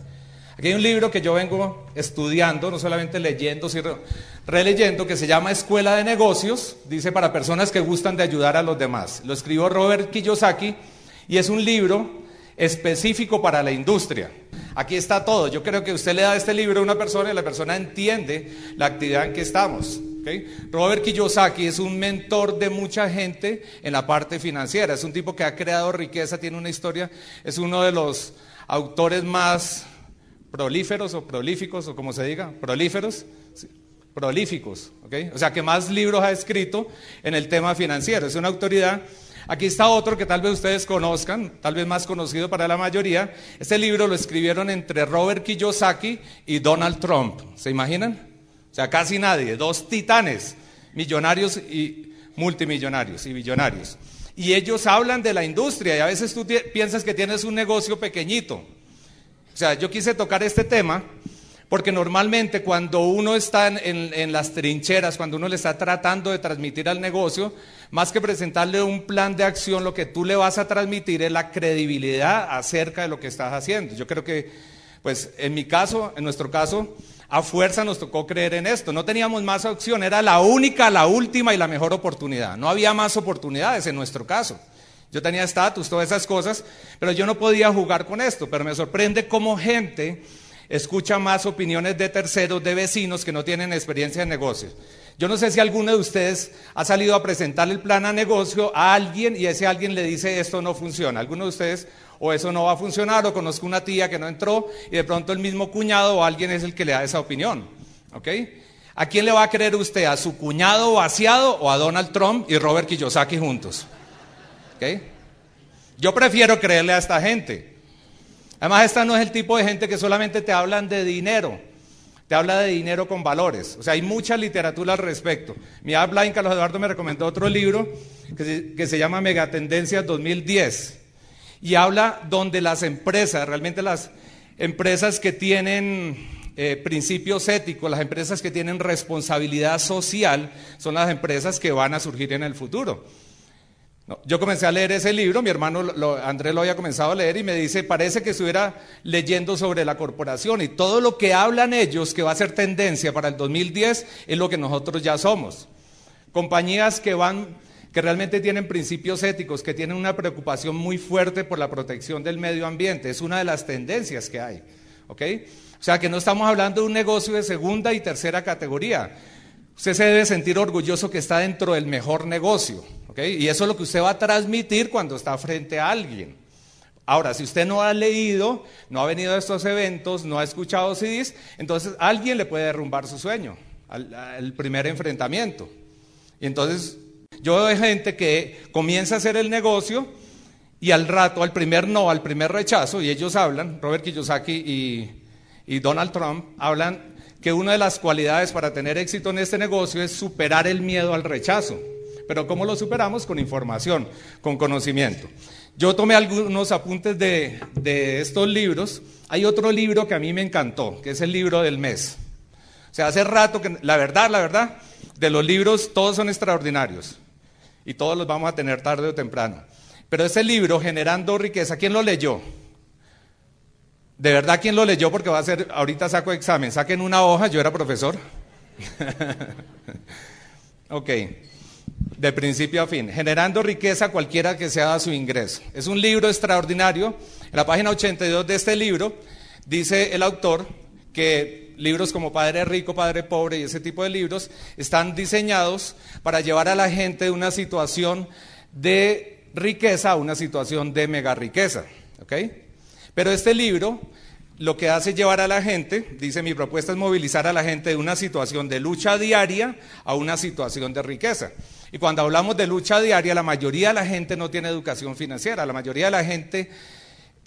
Aquí hay un libro que yo vengo estudiando, no solamente leyendo, sino releyendo, que se llama Escuela de Negocios, dice para personas que gustan de ayudar a los demás. Lo escribió Robert Kiyosaki y es un libro específico para la industria. Aquí está todo. Yo creo que usted le da este libro a una persona y la persona entiende la actividad en que estamos. Robert Kiyosaki es un mentor de mucha gente en la parte financiera. Es un tipo que ha creado riqueza, tiene una historia, es uno de los autores más prolíferos o prolíficos, o como se diga, prolíferos, prolíficos, O sea, que más libros ha escrito en el tema financiero. Es una autoridad. Aquí está otro que tal vez ustedes conozcan, tal vez más conocido para la mayoría. Este libro lo escribieron entre Robert Kiyosaki y Donald Trump. ¿Se imaginan? O sea, casi nadie, dos titanes, millonarios y multimillonarios y billonarios. Y ellos hablan de la industria y a veces tú piensas que tienes un negocio pequeñito. O sea, yo quise tocar este tema porque normalmente cuando uno está en, las trincheras, cuando uno le está tratando de transmitir al negocio, más que presentarle un plan de acción, lo que tú le vas a transmitir es la credibilidad acerca de lo que estás haciendo. Yo creo que, pues en mi caso, en nuestro caso, a fuerza nos tocó creer en esto. No teníamos más opción, era la única, la última y la mejor oportunidad. No había más oportunidades en nuestro caso. Yo tenía estatus, todas esas cosas, pero yo no podía jugar con esto. Pero me sorprende cómo gente escucha más opiniones de terceros, de vecinos que no tienen experiencia en negocios. Yo no sé si alguno de ustedes ha salido a presentar el plan a negocio a alguien y ese alguien le dice esto no funciona. ¿Alguno de ustedes o eso no va a funcionar, o conozco una tía que no entró y de pronto el mismo cuñado o alguien es el que le da esa opinión. ¿Ok? ¿A quién le va a creer usted? ¿A su cuñado vaciado o a Donald Trump y Robert Kiyosaki juntos? ¿Ok? Yo prefiero creerle a esta gente. Además, esta no es el tipo de gente que solamente te hablan de dinero, te habla de dinero con valores. O sea, hay mucha literatura al respecto. Mi habla en Carlos Eduardo me recomendó otro libro que se, que se llama Megatendencias 2010 y habla donde las empresas, realmente las empresas que tienen eh, principios éticos, las empresas que tienen responsabilidad social, son las empresas que van a surgir en el futuro. Yo comencé a leer ese libro, mi hermano Andrés lo había comenzado a leer y me dice, parece que estuviera leyendo sobre la corporación y todo lo que hablan ellos que va a ser tendencia para el 2010 es lo que nosotros ya somos. Compañías que van que realmente tienen principios éticos, que tienen una preocupación muy fuerte por la protección del medio ambiente. Es una de las tendencias que hay. ¿ok? O sea que no estamos hablando de un negocio de segunda y tercera categoría. Usted se debe sentir orgulloso que está dentro del mejor negocio. Y eso es lo que usted va a transmitir cuando está frente a alguien. Ahora, si usted no ha leído, no ha venido a estos eventos, no ha escuchado CDs, entonces alguien le puede derrumbar su sueño, al, primer enfrentamiento. Y entonces yo veo gente que comienza a hacer el negocio y al rato, al primer no, al primer rechazo, y ellos hablan, Robert Kiyosaki y Donald Trump, hablan que una de las cualidades para tener éxito en este negocio es superar el miedo al rechazo. Pero ¿cómo lo superamos? Con información, con conocimiento. Yo tomé algunos apuntes de, de, estos libros. Hay otro libro que a mí me encantó, que es el libro del mes. O sea, hace rato que, la verdad, la verdad, de los libros todos son extraordinarios y todos los vamos a tener tarde o temprano. Pero ese libro, Generando Riqueza, ¿quién lo leyó? ¿De verdad quién lo leyó? Porque va a ser, ahorita saco examen, saquen una hoja, yo era profesor. *laughs* ok, de principio a fin, generando riqueza cualquiera que sea su ingreso. Es un libro extraordinario. En la página 82 de este libro dice el autor que libros como Padre Rico, Padre Pobre y ese tipo de libros están diseñados para llevar a la gente de una situación de riqueza a una situación de mega riqueza. Pero este libro lo que hace llevar a la gente, dice mi propuesta es movilizar a la gente de una situación de lucha diaria a una situación de riqueza. Y cuando hablamos de lucha diaria, la mayoría de la gente no tiene educación financiera, la mayoría de la gente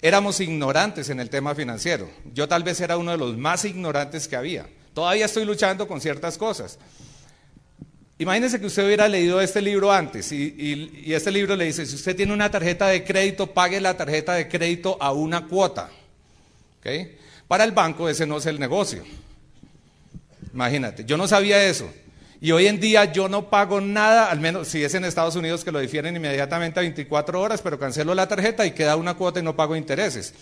éramos ignorantes en el tema financiero. Yo tal vez era uno de los más ignorantes que había. Todavía estoy luchando con ciertas cosas. Imagínese que usted hubiera leído este libro antes y, y este libro le dice, si usted tiene una tarjeta de crédito, pague la tarjeta de crédito a una cuota. Para el banco ese no es el negocio. Imagínate, yo no sabía eso. Y hoy en día yo no pago nada, al menos si es en Estados Unidos que lo difieren inmediatamente a 24 horas, pero cancelo la tarjeta y queda una cuota y no pago intereses.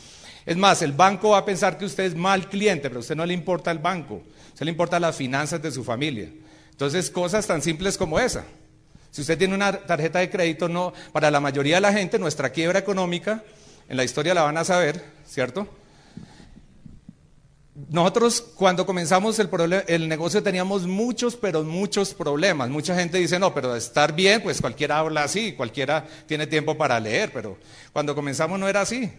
Es más, el banco va a pensar que usted es mal cliente, pero a usted no le importa el banco, a usted le importa las finanzas de su familia. Entonces, cosas tan simples como esa. Si usted tiene una tarjeta de crédito, no, para la mayoría de la gente, nuestra quiebra económica, en la historia la van a saber, ¿cierto? Nosotros cuando comenzamos el, el, negocio teníamos muchos, pero muchos problemas. Mucha gente dice, no, pero estar bien, pues cualquiera habla así, cualquiera tiene tiempo para leer, pero cuando comenzamos no era así.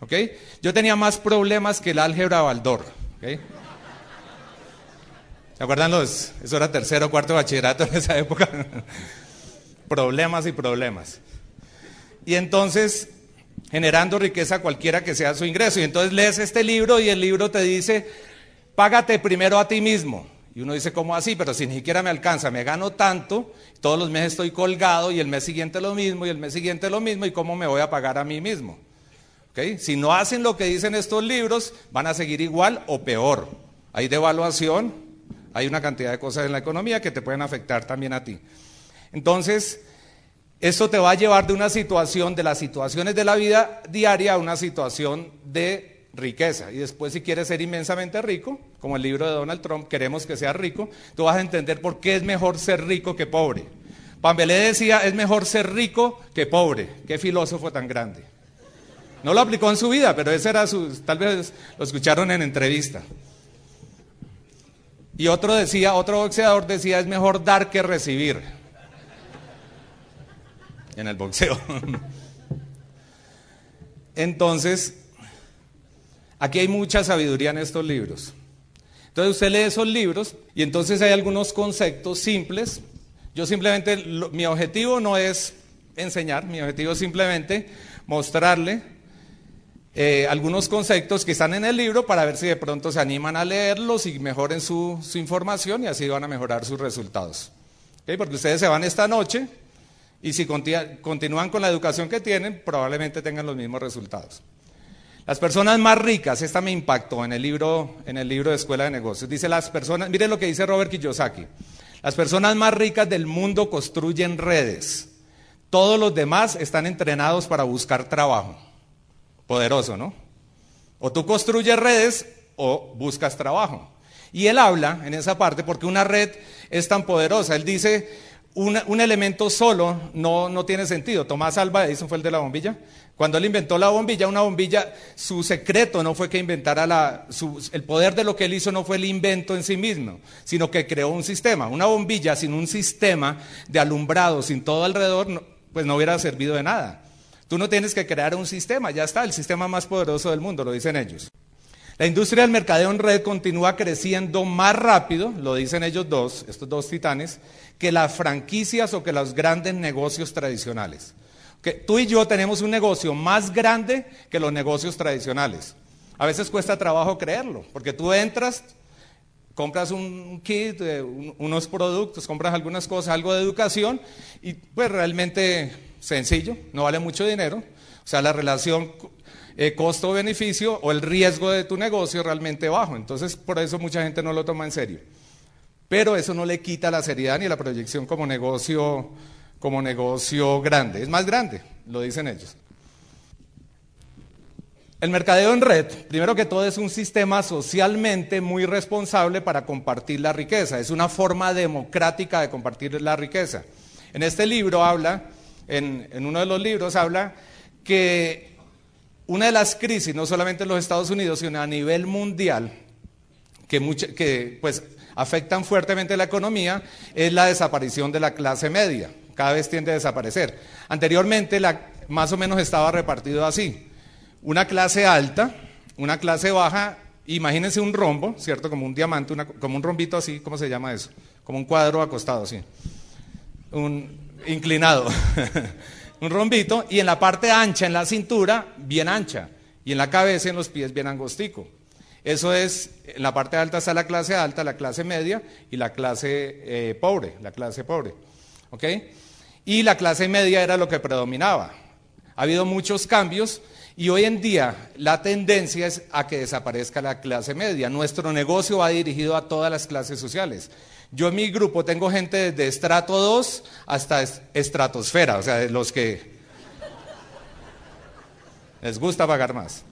¿ok? Yo tenía más problemas que el álgebra Baldor. ¿okay? ¿Se acuerdan los? Eso era tercero o cuarto bachillerato en esa época. *laughs* problemas y problemas. Y entonces generando riqueza cualquiera que sea su ingreso. Y entonces lees este libro y el libro te dice, págate primero a ti mismo. Y uno dice, ¿cómo así? Pero si ni siquiera me alcanza, me gano tanto, todos los meses estoy colgado y el mes siguiente lo mismo y el mes siguiente lo mismo, ¿y cómo me voy a pagar a mí mismo? ¿Okay? Si no hacen lo que dicen estos libros, van a seguir igual o peor. Hay devaluación, hay una cantidad de cosas en la economía que te pueden afectar también a ti. Entonces, eso te va a llevar de una situación, de las situaciones de la vida diaria, a una situación de riqueza. Y después si quieres ser inmensamente rico, como el libro de Donald Trump, queremos que sea rico, tú vas a entender por qué es mejor ser rico que pobre. Pambelé decía, es mejor ser rico que pobre. Qué filósofo tan grande. No lo aplicó en su vida, pero ese era su, tal vez lo escucharon en entrevista. Y otro decía, otro boxeador decía, es mejor dar que recibir en el boxeo. Entonces, aquí hay mucha sabiduría en estos libros. Entonces usted lee esos libros y entonces hay algunos conceptos simples. Yo simplemente, mi objetivo no es enseñar, mi objetivo es simplemente mostrarle eh, algunos conceptos que están en el libro para ver si de pronto se animan a leerlos y mejoren su, información y así van a mejorar sus resultados. Porque ustedes se van esta noche y si continúan con la educación que tienen, probablemente tengan los mismos resultados. Las personas más ricas, esta me impactó en el libro, en el libro de Escuela de Negocios. Dice las personas, mire lo que dice Robert Kiyosaki. Las personas más ricas del mundo construyen redes. Todos los demás están entrenados para buscar trabajo. Poderoso, ¿no? O tú construyes redes o buscas trabajo. Y él habla en esa parte porque una red es tan poderosa. Él dice, un elemento solo no, no, tiene sentido. Tomás Alba Edison fue el de la bombilla. Cuando él inventó la bombilla, una bombilla, su secreto no fue que inventara la, el poder de lo que él hizo no fue el invento en sí mismo, sino que creó un sistema. Una bombilla sin un sistema de alumbrado, sin todo alrededor, pues no hubiera servido de nada. Tú no tienes que crear un sistema, ya está, el sistema más poderoso del mundo, lo dicen ellos. La industria del mercadeo en red continúa creciendo más rápido, lo dicen ellos dos, estos dos titanes, que las franquicias o que los grandes negocios tradicionales. Que tú y yo tenemos un negocio más grande que los negocios tradicionales. A veces cuesta trabajo creerlo, porque tú entras, compras un kit, unos productos, compras algunas cosas, algo de educación, y pues realmente sencillo, no vale mucho dinero. O sea, la relación eh, costo-beneficio o el riesgo de tu negocio es realmente bajo. Entonces, por eso mucha gente no lo toma en serio. Pero eso no le quita la seriedad ni la proyección como negocio, como negocio grande. Es más grande, lo dicen ellos. El mercadeo en red, primero que todo, es un sistema socialmente muy responsable para compartir la riqueza. Es una forma democrática de compartir la riqueza. En este libro habla, en, uno de los libros habla que una de las crisis, no solamente en los Estados Unidos, sino a nivel mundial, que, que pues, afectan fuertemente la economía, es la desaparición de la clase media. Cada vez tiende a desaparecer. Anteriormente, la, más o menos estaba repartido así una clase alta, una clase baja, imagínense un rombo, ¿cierto? Como un diamante, como un rombito así, ¿cómo se llama eso? Como un cuadro acostado así. Un inclinado. *laughs* un rombito y en la parte ancha, en la cintura, bien ancha. Y en la cabeza y en los pies bien angostico. Eso es, en la parte alta está la clase alta, la clase media y la clase eh, pobre, la clase pobre. ¿Ok? Y la clase media era lo que predominaba. Ha habido muchos cambios y hoy en día la tendencia es a que desaparezca la clase media. Nuestro negocio va dirigido a todas las clases sociales. Yo en mi grupo tengo gente desde estrato 2 hasta estratosfera, o sea, los que les gusta pagar más.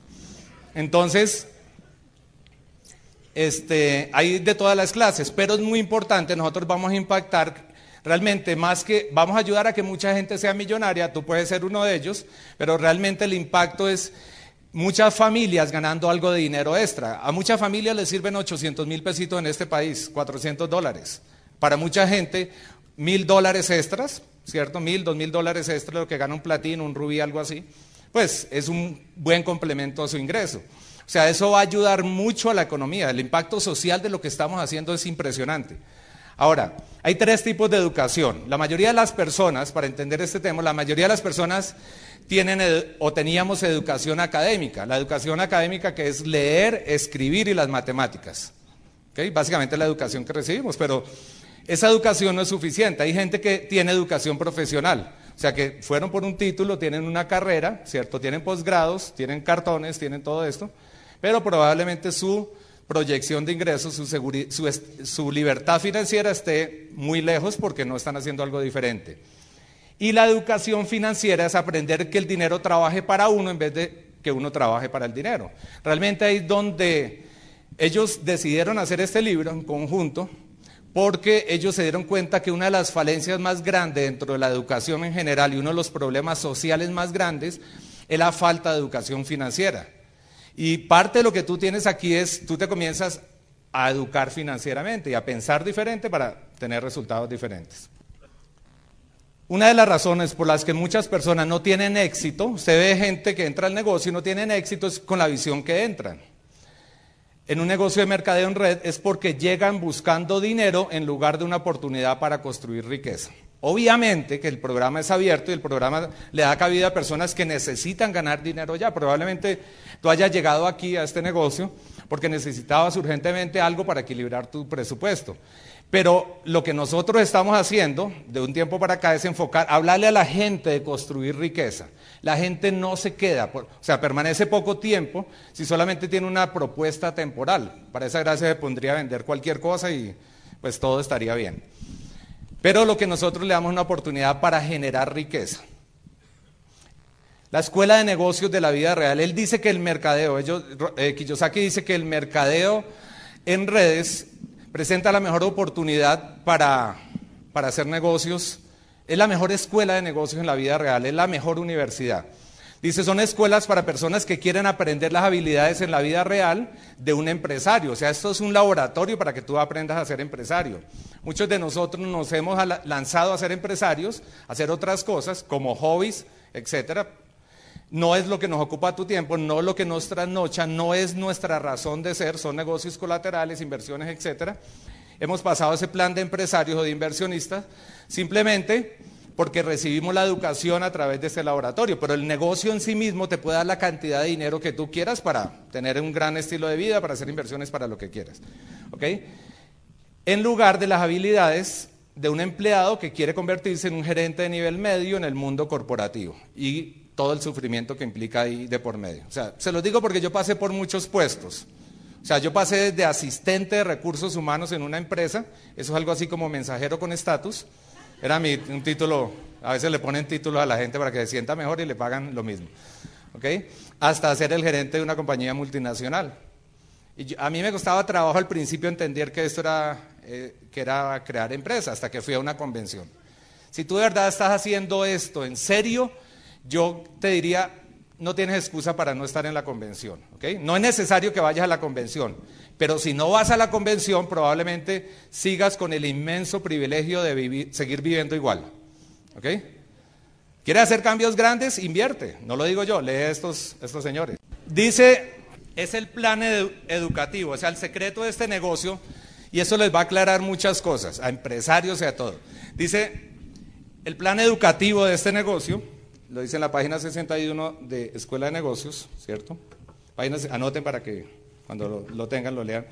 Entonces, este, hay de todas las clases, pero es muy importante, nosotros vamos a impactar Realmente, más que vamos a ayudar a que mucha gente sea millonaria, tú puedes ser uno de ellos, pero realmente el impacto es muchas familias ganando algo de dinero extra. A muchas familias les sirven 800 mil pesitos en este país, 400 dólares. Para mucha gente, mil dólares extras, ¿cierto? Mil, dos mil dólares extras, lo que gana un platino, un rubí, algo así. Pues es un buen complemento a su ingreso. O sea, eso va a ayudar mucho a la economía. El impacto social de lo que estamos haciendo es impresionante. Ahora, hay tres tipos de educación. La mayoría de las personas, para entender este tema, la mayoría de las personas tienen o teníamos educación académica. La educación académica que es leer, escribir y las matemáticas. Básicamente la educación que recibimos, pero esa educación no es suficiente. Hay gente que tiene educación profesional. O sea, que fueron por un título, tienen una carrera, ¿cierto? Tienen posgrados, tienen cartones, tienen todo esto, pero probablemente su proyección de ingresos, su, libertad financiera esté muy lejos porque no están haciendo algo diferente. Y la educación financiera es aprender que el dinero trabaje para uno en vez de que uno trabaje para el dinero. Realmente ahí es donde ellos decidieron hacer este libro en conjunto porque ellos se dieron cuenta que una de las falencias más grandes dentro de la educación en general y uno de los problemas sociales más grandes es la falta de educación financiera. Y parte de lo que tú tienes aquí es, tú te comienzas a educar financieramente y a pensar diferente para tener resultados diferentes. Una de las razones por las que muchas personas no tienen éxito, usted ve gente que entra al negocio y no tienen éxito es con la visión que entran. En un negocio de mercadeo en red es porque llegan buscando dinero en lugar de una oportunidad para construir riqueza. Obviamente que el programa es abierto y el programa le da cabida a personas que necesitan ganar dinero ya. Probablemente tú hayas llegado aquí a este negocio porque necesitabas urgentemente algo para equilibrar tu presupuesto. Pero lo que nosotros estamos haciendo de un tiempo para acá es enfocar, hablarle a la gente de construir riqueza. La gente no se queda, o sea, permanece poco tiempo si solamente tiene una propuesta temporal. Para esa gracia se pondría a vender cualquier cosa y pues todo estaría bien. Pero lo que nosotros le damos una oportunidad para generar riqueza. La escuela de negocios de la vida real, él dice que el mercadeo, ellos, eh, Kiyosaki dice que el mercadeo en redes presenta la mejor oportunidad para, para hacer negocios, es la mejor escuela de negocios en la vida real, es la mejor universidad. Dice, son escuelas para personas que quieren aprender las habilidades en la vida real de un empresario. O sea, esto es un laboratorio para que tú aprendas a ser empresario. Muchos de nosotros nos hemos lanzado a ser empresarios, a hacer otras cosas como hobbies, etcétera. No es lo que nos ocupa tu tiempo, no es lo que nos trasnocha, no es nuestra razón de ser, son negocios colaterales, inversiones, etcétera. Hemos pasado ese plan de empresarios o de inversionistas simplemente porque recibimos la educación a través de ese laboratorio, pero el negocio en sí mismo te puede dar la cantidad de dinero que tú quieras para tener un gran estilo de vida, para hacer inversiones, para lo que quieras. ¿Ok? En lugar de las habilidades de un empleado que quiere convertirse en un gerente de nivel medio en el mundo corporativo y todo el sufrimiento que implica ahí de por medio. O sea, se los digo porque yo pasé por muchos puestos. O sea, yo pasé desde asistente de recursos humanos en una empresa, eso es algo así como mensajero con estatus, era mi, un título, a veces le ponen títulos a la gente para que se sienta mejor y le pagan lo mismo. Hasta ser el gerente de una compañía multinacional. Y a mí me costaba trabajo al principio entender que esto era, eh, que era crear empresa, hasta que fui a una convención. Si tú de verdad estás haciendo esto en serio, yo te diría, no tienes excusa para no estar en la convención. No es necesario que vayas a la convención, pero si no vas a la convención, probablemente sigas con el inmenso privilegio de vivir, seguir viviendo igual. ¿Quieres hacer cambios grandes? Invierte. No lo digo yo, lee estos, estos señores. Dice, es el plan educativo, o sea, el secreto de este negocio, y eso les va a aclarar muchas cosas, a empresarios y a todo. Dice, el plan educativo de este negocio lo dice en la página 61 de Escuela de Negocios, ¿cierto? Páginas, anoten para que cuando lo, tengan lo lean.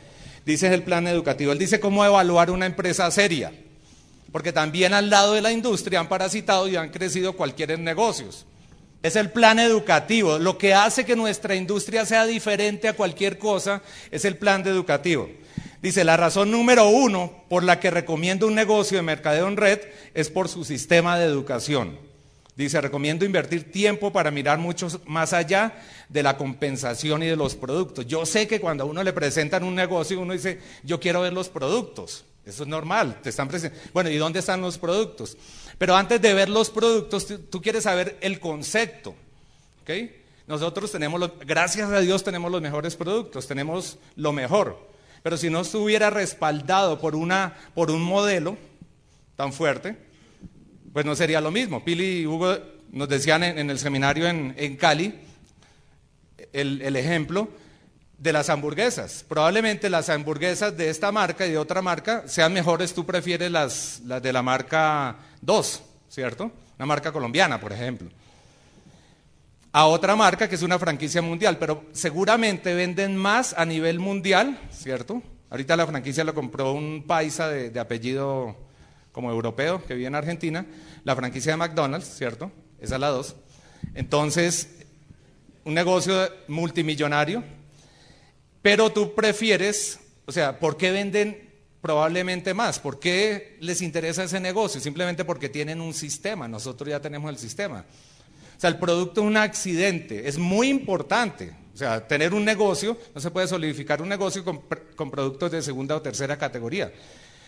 Dice el plan educativo, él dice cómo evaluar una empresa seria, porque también al lado de la industria han parasitado y han crecido cualquier negocios. Es el plan educativo. Lo que hace que nuestra industria sea diferente a cualquier cosa es el plan de educativo. Dice, la razón número uno por la que recomiendo un negocio de mercadeo en red es por su sistema de educación. Dice, recomiendo invertir tiempo para mirar mucho más allá de la compensación y de los productos. Yo sé que cuando a uno le presentan un negocio, uno dice, yo quiero ver los productos. Eso es normal, te están Bueno, ¿y dónde están los productos? Pero antes de ver los productos, tú, quieres saber el concepto. Nosotros tenemos, gracias a Dios, tenemos los mejores productos, tenemos lo mejor. Pero si no estuviera respaldado por, una, por un modelo tan fuerte, pues no sería lo mismo. Pili y Hugo nos decían en, el seminario en, Cali el, ejemplo de las hamburguesas. Probablemente las hamburguesas de esta marca y de otra marca sean mejores, tú prefieres las, de la marca 2, ¿cierto? Una marca colombiana, por ejemplo. A otra marca que es una franquicia mundial, pero seguramente venden más a nivel mundial, ¿cierto? Ahorita la franquicia la compró un paisa de apellido como europeo que vive en Argentina, la franquicia de McDonald's, ¿cierto? Esa es la dos. Entonces, un negocio multimillonario, pero tú prefieres, o sea, ¿por qué venden probablemente más? ¿Por qué les interesa ese negocio? Simplemente porque tienen un sistema, nosotros ya tenemos el sistema. O sea, el producto es un accidente, es muy importante. O sea, tener un negocio, no se puede solidificar un negocio con, con productos de segunda o tercera categoría.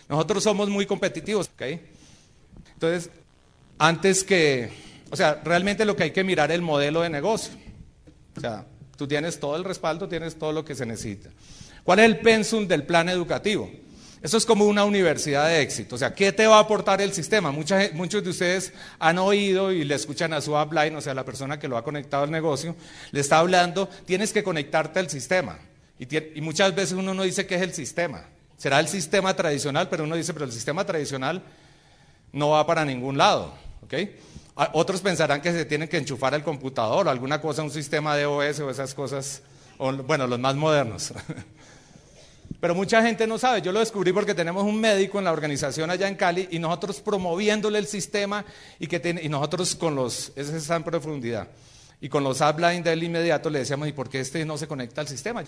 Nosotros somos muy competitivos, ¿ok? Entonces, antes que, o sea, realmente lo que hay que mirar es el modelo de negocio. O sea, tú tienes todo el respaldo, tienes todo lo que se necesita. ¿Cuál es el pensum del plan educativo? Eso es como una universidad de éxito. O sea, ¿qué te va a aportar el sistema? muchos de ustedes han oído y le escuchan a su upline, o sea, la persona que lo ha conectado al negocio, le está hablando, tienes que conectarte al sistema. Y muchas veces uno no dice qué es el sistema. Será el sistema tradicional, pero uno dice, pero el sistema tradicional no va para ningún lado. Otros pensarán que se tienen que enchufar el computador o alguna cosa, un sistema de OS o esas cosas, bueno, los más modernos. *laughs* Pero mucha gente no sabe. Yo lo descubrí porque tenemos un médico en la organización allá en Cali y nosotros promoviéndole el sistema y, que y nosotros con los, ese está en profundidad. Y con los upline del inmediato le decíamos, ¿y por qué este no se conecta al sistema?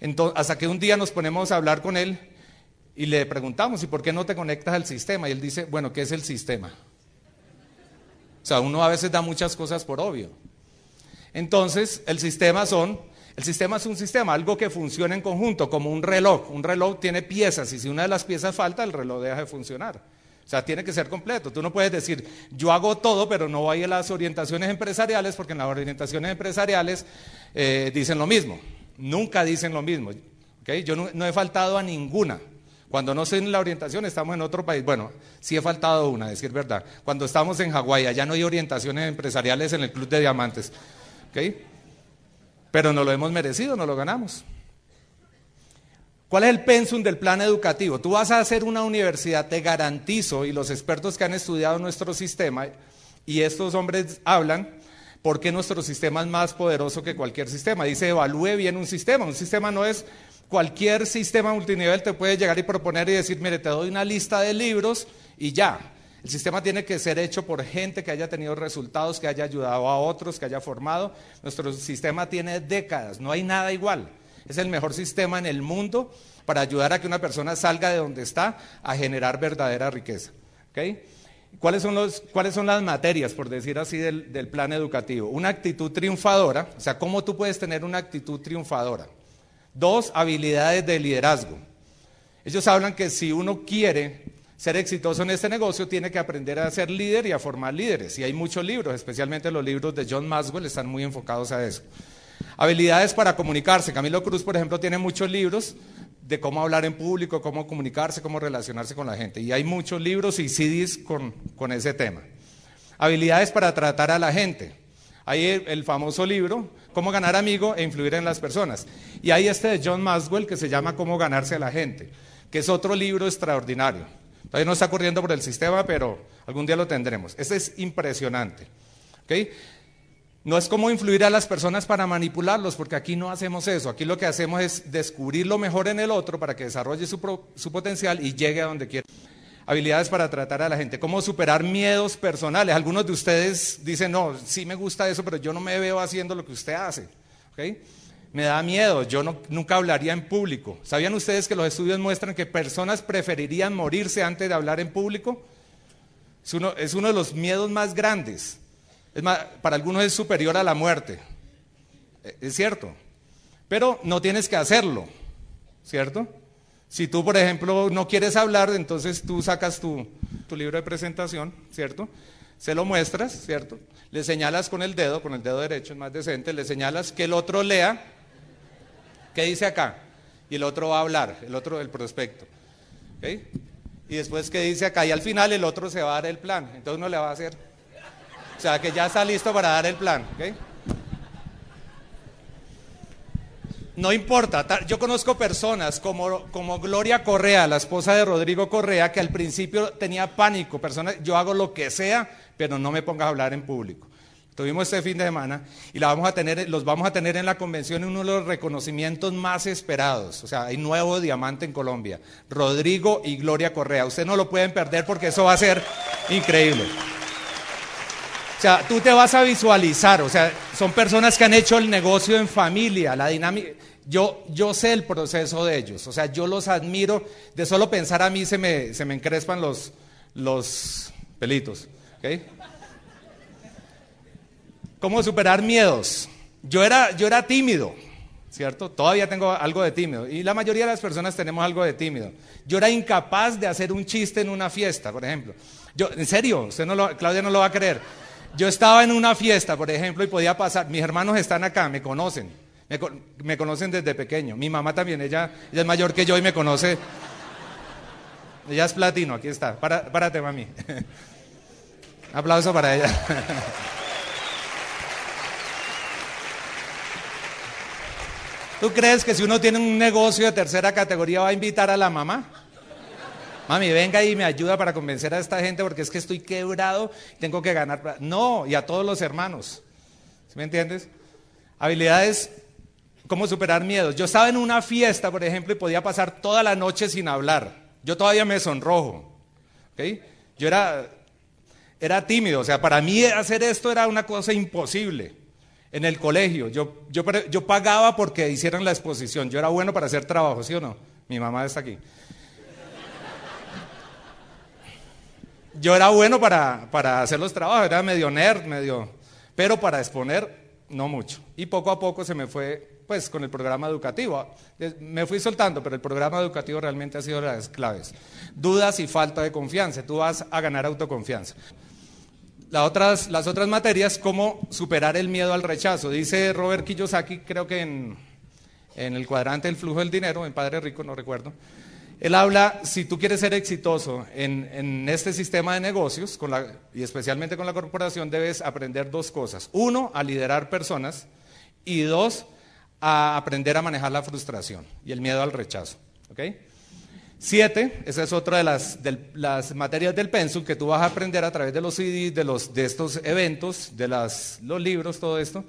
Entonces, hasta que un día nos ponemos a hablar con él y le preguntamos, ¿y por qué no te conectas al sistema? Y él dice, bueno, ¿qué es el sistema? O sea, uno a veces da muchas cosas por obvio. Entonces, el sistema son, el sistema es un sistema, algo que funciona en conjunto, como un reloj. Un reloj tiene piezas y si una de las piezas falta, el reloj deja de funcionar. O sea, tiene que ser completo. Tú no puedes decir, yo hago todo, pero no voy a las orientaciones empresariales, porque en las orientaciones empresariales eh, dicen lo mismo. Nunca dicen lo mismo. Yo no he faltado a ninguna. Cuando no sé en la orientación, estamos en otro país. Bueno, sí he faltado una, decir verdad. Cuando estamos en Hawái, allá no hay orientaciones empresariales en el Club de Diamantes. ¿Ok? Pero no lo hemos merecido, no lo ganamos. ¿Cuál es el pensum del plan educativo? Tú vas a hacer una universidad, te garantizo, y los expertos que han estudiado nuestro sistema, y estos hombres hablan, porque nuestro sistema es más poderoso que cualquier sistema. Dice, evalúe bien un sistema. Un sistema no es Cualquier sistema multinivel te puede llegar y proponer y decir, mire, te doy una lista de libros y ya. El sistema tiene que ser hecho por gente que haya tenido resultados, que haya ayudado a otros, que haya formado. Nuestro sistema tiene décadas, no hay nada igual. Es el mejor sistema en el mundo para ayudar a que una persona salga de donde está a generar verdadera riqueza. ¿Cuáles son, los, ¿Cuáles son las materias, por decir así, del, del plan educativo? Una actitud triunfadora, o sea, ¿cómo tú puedes tener una actitud triunfadora? Dos, habilidades de liderazgo. Ellos hablan que si uno quiere ser exitoso en este negocio, tiene que aprender a ser líder y a formar líderes. Y hay muchos libros, especialmente los libros de John Maxwell, están muy enfocados a eso. Habilidades para comunicarse. Camilo Cruz, por ejemplo, tiene muchos libros de cómo hablar en público, cómo comunicarse, cómo relacionarse con la gente. Y hay muchos libros y CDs con, con ese tema. Habilidades para tratar a la gente. Hay el, famoso libro, Cómo ganar amigo e influir en las personas. Y hay este de John Maxwell que se llama Cómo ganarse a la gente, que es otro libro extraordinario. Todavía no está corriendo por el sistema, pero algún día lo tendremos. Ese es impresionante. ¿okay? No es como influir a las personas para manipularlos, porque aquí no hacemos eso. Aquí lo que hacemos es descubrir lo mejor en el otro para que desarrolle su, potencial y llegue a donde quiera. Habilidades para tratar a la gente. Cómo superar miedos personales. Algunos de ustedes dicen, no, sí me gusta eso, pero yo no me veo haciendo lo que usted hace. Me da miedo, yo nunca hablaría en público. ¿Sabían ustedes que los estudios muestran que personas preferirían morirse antes de hablar en público? Es uno, es uno de los miedos más grandes. Es para algunos es superior a la muerte. E, es cierto. Pero no tienes que hacerlo, ¿cierto? Si tú, por ejemplo, no quieres hablar, entonces tú sacas tu, tu libro de presentación, ¿cierto? Se lo muestras, ¿cierto? Le señalas con el dedo, con el dedo derecho es más decente, le señalas que el otro lea, ¿qué dice acá? Y el otro va a hablar, el otro, el prospecto. Y después, ¿qué dice acá? Y al final el otro se va a dar el plan. Entonces uno le va a hacer o sea, que ya está listo para dar el plan. No importa, yo conozco personas como, Gloria Correa, la esposa de Rodrigo Correa, que al principio tenía pánico, personas, yo hago lo que sea, pero no me pongas a hablar en público. Tuvimos este fin de semana y la vamos a tener, los vamos a tener en la convención en uno de los reconocimientos más esperados. O sea, hay nuevo diamante en Colombia. Rodrigo y Gloria Correa. Ustedes no lo pueden perder porque eso va a ser increíble. O sea, tú te vas a visualizar, o sea, son personas que han hecho el negocio en familia, la dinámica. Yo, yo sé el proceso de ellos, o sea, yo los admiro. De solo pensar a mí se me, se me encrespan los, los pelitos. ¿Cómo superar miedos? Yo era, yo era tímido, ¿cierto? Todavía tengo algo de tímido. Y la mayoría de las personas tenemos algo de tímido. Yo era incapaz de hacer un chiste en una fiesta, por ejemplo. Yo, en serio, Claudia no lo va a creer. Yo estaba en una fiesta, por ejemplo, y podía pasar, mis hermanos están acá, me conocen, me, conocen desde pequeño. Mi mamá también, ella, es mayor que yo y me conoce. Ella es platino, aquí está. párate, mami. *laughs* Aplauso para ella. *laughs* ¿Tú crees que si uno tiene un negocio de tercera categoría va a invitar a la mamá? Mami, venga y me ayuda para convencer a esta gente porque es que estoy quebrado, tengo que ganar. No, y a todos los hermanos. ¿Sí me entiendes? Habilidades, cómo superar miedos. Yo estaba en una fiesta, por ejemplo, y podía pasar toda la noche sin hablar. Yo todavía me sonrojo. Yo era, era tímido, o sea, para mí hacer esto era una cosa imposible. En el colegio, yo, yo, yo pagaba porque hicieran la exposición. Yo era bueno para hacer trabajo, ¿sí o no? Mi mamá está aquí. Yo era bueno para, para hacer los trabajos, era medio nerd, medio, pero para exponer no mucho. Y poco a poco se me fue, pues, con el programa educativo. Me fui soltando, pero el programa educativo realmente ha sido las claves. Dudas y falta de confianza. Tú vas a ganar autoconfianza. Las otras, las otras materias, cómo superar el miedo al rechazo. Dice Robert Kiyosaki, creo que en, en el cuadrante del flujo del dinero, en Padre Rico, no recuerdo, él habla, si tú quieres ser exitoso en, este sistema de negocios, y especialmente con la corporación, debes aprender dos cosas. Uno, a liderar personas y dos, a aprender a manejar la frustración y el miedo al rechazo. Siete, esa es otra de las, las, materias del Pensum que tú vas a aprender a través de los CDs, de, los, de estos eventos, de las, los libros, todo esto.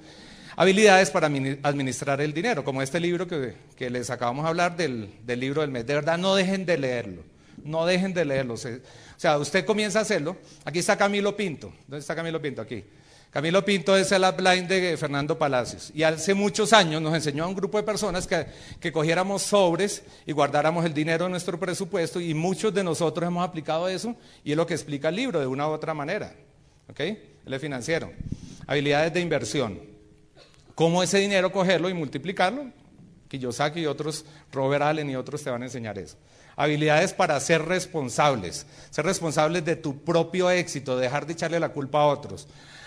Habilidades para administrar el dinero, como este libro que, les acabamos de hablar del, libro del mes. De verdad, no dejen de leerlo. No dejen de leerlo. O sea, usted comienza a hacerlo. Aquí está Camilo Pinto. ¿Dónde está Camilo Pinto? Aquí. Camilo Pinto es el upline de Fernando Palacios. Y hace muchos años nos enseñó a un grupo de personas que, que, cogiéramos sobres y guardáramos el dinero en nuestro presupuesto. Y muchos de nosotros hemos aplicado eso. Y es lo que explica el libro de una u otra manera. ¿Ok? Él es financiero. Habilidades de inversión. Cómo ese dinero cogerlo y multiplicarlo. Kiyosaki y otros, Robert Allen y otros te van a enseñar eso. Habilidades para ser responsables. Ser responsables de tu propio éxito, dejar de echarle la culpa a otros.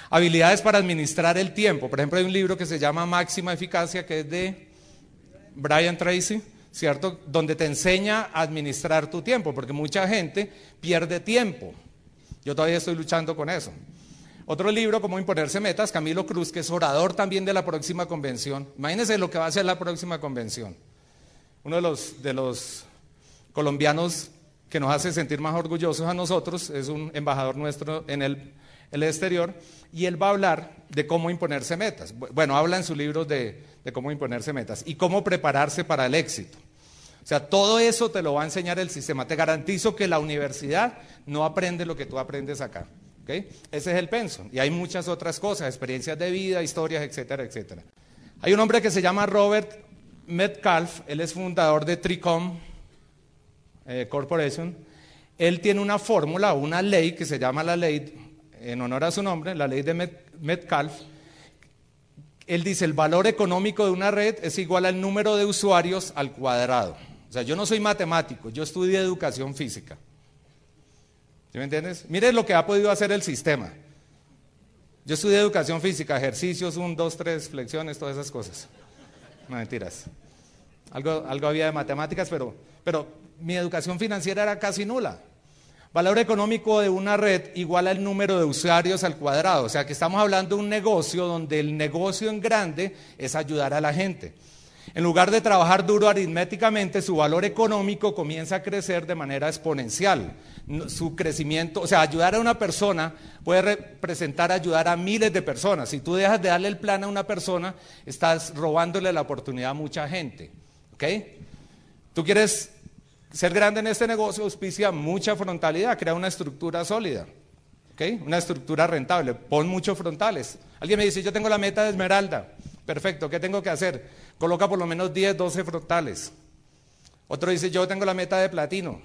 Habilidades para administrar el tiempo. Por ejemplo, hay un libro que se llama Máxima Eficacia, que es de Brian Tracy, ¿cierto? Donde te enseña a administrar tu tiempo, porque mucha gente pierde tiempo. Yo todavía estoy luchando con eso. Otro libro, Cómo imponerse metas, Camilo Cruz, que es orador también de la próxima convención. Imagínense lo que va a ser la próxima convención. Uno de los, de los colombianos que nos hace sentir más orgullosos a nosotros es un embajador nuestro en el, el exterior y él va a hablar de cómo imponerse metas. Bueno, habla en su libro de, de cómo imponerse metas y cómo prepararse para el éxito. O sea, todo eso te lo va a enseñar el sistema. Te garantizo que la universidad no aprende lo que tú aprendes acá. ¿Okay? Ese es el penso. Y hay muchas otras cosas, experiencias de vida, historias, etcétera, etcétera. Hay un hombre que se llama Robert Metcalf, él es fundador de Tricom eh, Corporation. Él tiene una fórmula, una ley que se llama la ley en honor a su nombre, la ley de Metcalf, él dice, el valor económico de una red es igual al número de usuarios al cuadrado. O sea, yo no soy matemático, yo estudié educación física. ¿Sí me entiendes? Mire lo que ha podido hacer el sistema. Yo estudié educación física, ejercicios, un, dos, tres, flexiones, todas esas cosas. No mentiras. Algo, algo había de matemáticas, pero, pero mi educación financiera era casi nula. Valor económico de una red igual al número de usuarios al cuadrado. O sea que estamos hablando de un negocio donde el negocio en grande es ayudar a la gente. En lugar de trabajar duro aritméticamente, su valor económico comienza a crecer de manera exponencial. Su crecimiento, o sea, ayudar a una persona puede representar ayudar a miles de personas. Si tú dejas de darle el plan a una persona, estás robándole la oportunidad a mucha gente. ¿Ok? Tú quieres ser grande en este negocio auspicia mucha frontalidad, crea una estructura sólida, ¿okay? una estructura rentable. Pon muchos frontales. Alguien me dice, yo tengo la meta de esmeralda. Perfecto, ¿qué tengo que hacer? Coloca por lo menos 10, 12 frontales. Otro dice, yo tengo la meta de platino.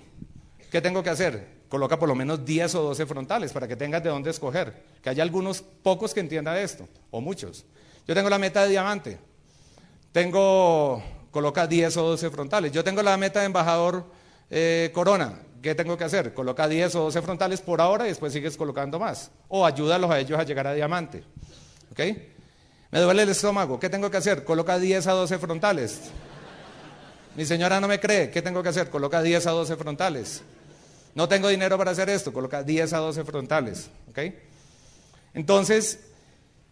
¿Qué tengo que hacer? Coloca por lo menos 10 o 12 frontales para que tengas de dónde escoger. Que haya algunos pocos que entiendan esto, o muchos. Yo tengo la meta de diamante. Tengo, coloca 10 o 12 frontales. Yo tengo la meta de embajador eh, corona, ¿qué tengo que hacer? Coloca 10 o 12 frontales por ahora y después sigues colocando más. O ayúdalos a ellos a llegar a diamante. ¿Ok? Me duele el estómago, ¿qué tengo que hacer? Coloca 10 a 12 frontales. Mi señora no me cree, ¿qué tengo que hacer? Coloca 10 a 12 frontales. No tengo dinero para hacer esto, coloca 10 a 12 frontales. ¿Ok? Entonces,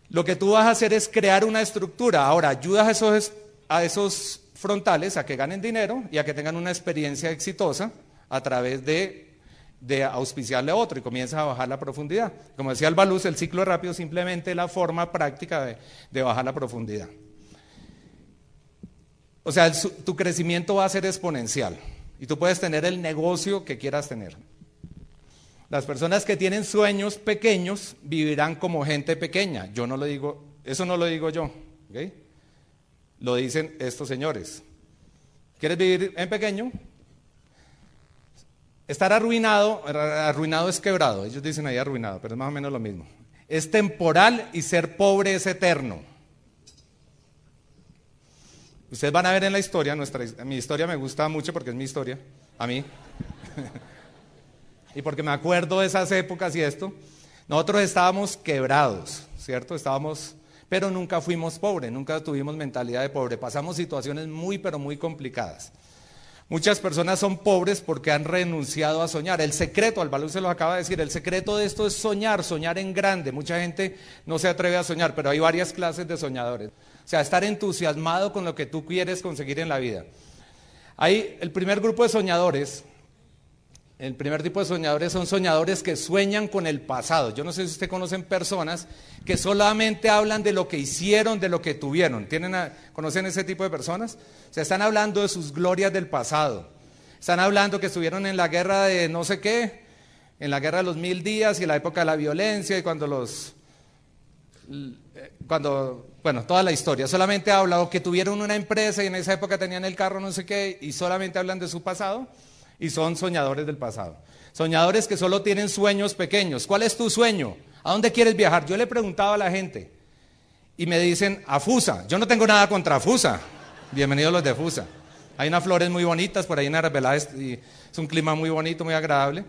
lo que tú vas a hacer es crear una estructura. Ahora, ayudas a esos, a esos frontales a que ganen dinero y a que tengan una experiencia exitosa a través de, de auspiciarle a otro y comienzas a bajar la profundidad. Como decía Albaluz, el ciclo rápido es simplemente la forma práctica de, de bajar la profundidad. O sea, tu crecimiento va a ser exponencial y tú puedes tener el negocio que quieras tener. Las personas que tienen sueños pequeños vivirán como gente pequeña. Yo no lo digo, eso no lo digo yo. Lo dicen estos señores. ¿Quieres vivir en pequeño? Estar arruinado, arruinado es quebrado. Ellos dicen ahí arruinado, pero es más o menos lo mismo. Es temporal y ser pobre es eterno. Ustedes van a ver en la historia, nuestra, mi historia me gusta mucho porque es mi historia, a mí. *laughs* y porque me acuerdo de esas épocas y esto. Nosotros estábamos quebrados, ¿cierto? Estábamos pero nunca fuimos pobres, nunca tuvimos mentalidad de pobre. Pasamos situaciones muy, pero muy complicadas. Muchas personas son pobres porque han renunciado a soñar. El secreto, Albalú se lo acaba de decir, el secreto de esto es soñar, soñar en grande. Mucha gente no se atreve a soñar, pero hay varias clases de soñadores. O sea, estar entusiasmado con lo que tú quieres conseguir en la vida. Hay el primer grupo de soñadores el primer tipo de soñadores son soñadores que sueñan con el pasado. Yo no sé si usted conocen personas que solamente hablan de lo que hicieron, de lo que tuvieron. ¿Tienen ¿Conocen ese tipo de personas? O sea, están hablando de sus glorias del pasado. Están hablando que estuvieron en la guerra de no sé qué, en la guerra de los mil días y la época de la violencia y cuando los eh, cuando, bueno, toda la historia, solamente habla o que tuvieron una empresa y en esa época tenían el carro no sé qué y solamente hablan de su pasado y son soñadores del pasado. Soñadores que solo tienen sueños pequeños. ¿Cuál es tu sueño? ¿A dónde quieres viajar? Yo le preguntaba a la gente y me dicen a Fusa. Yo no tengo nada contra Fusa. Bienvenidos los de Fusa. Hay unas flores muy bonitas por ahí en Arbeláez y es un clima muy bonito, muy agradable.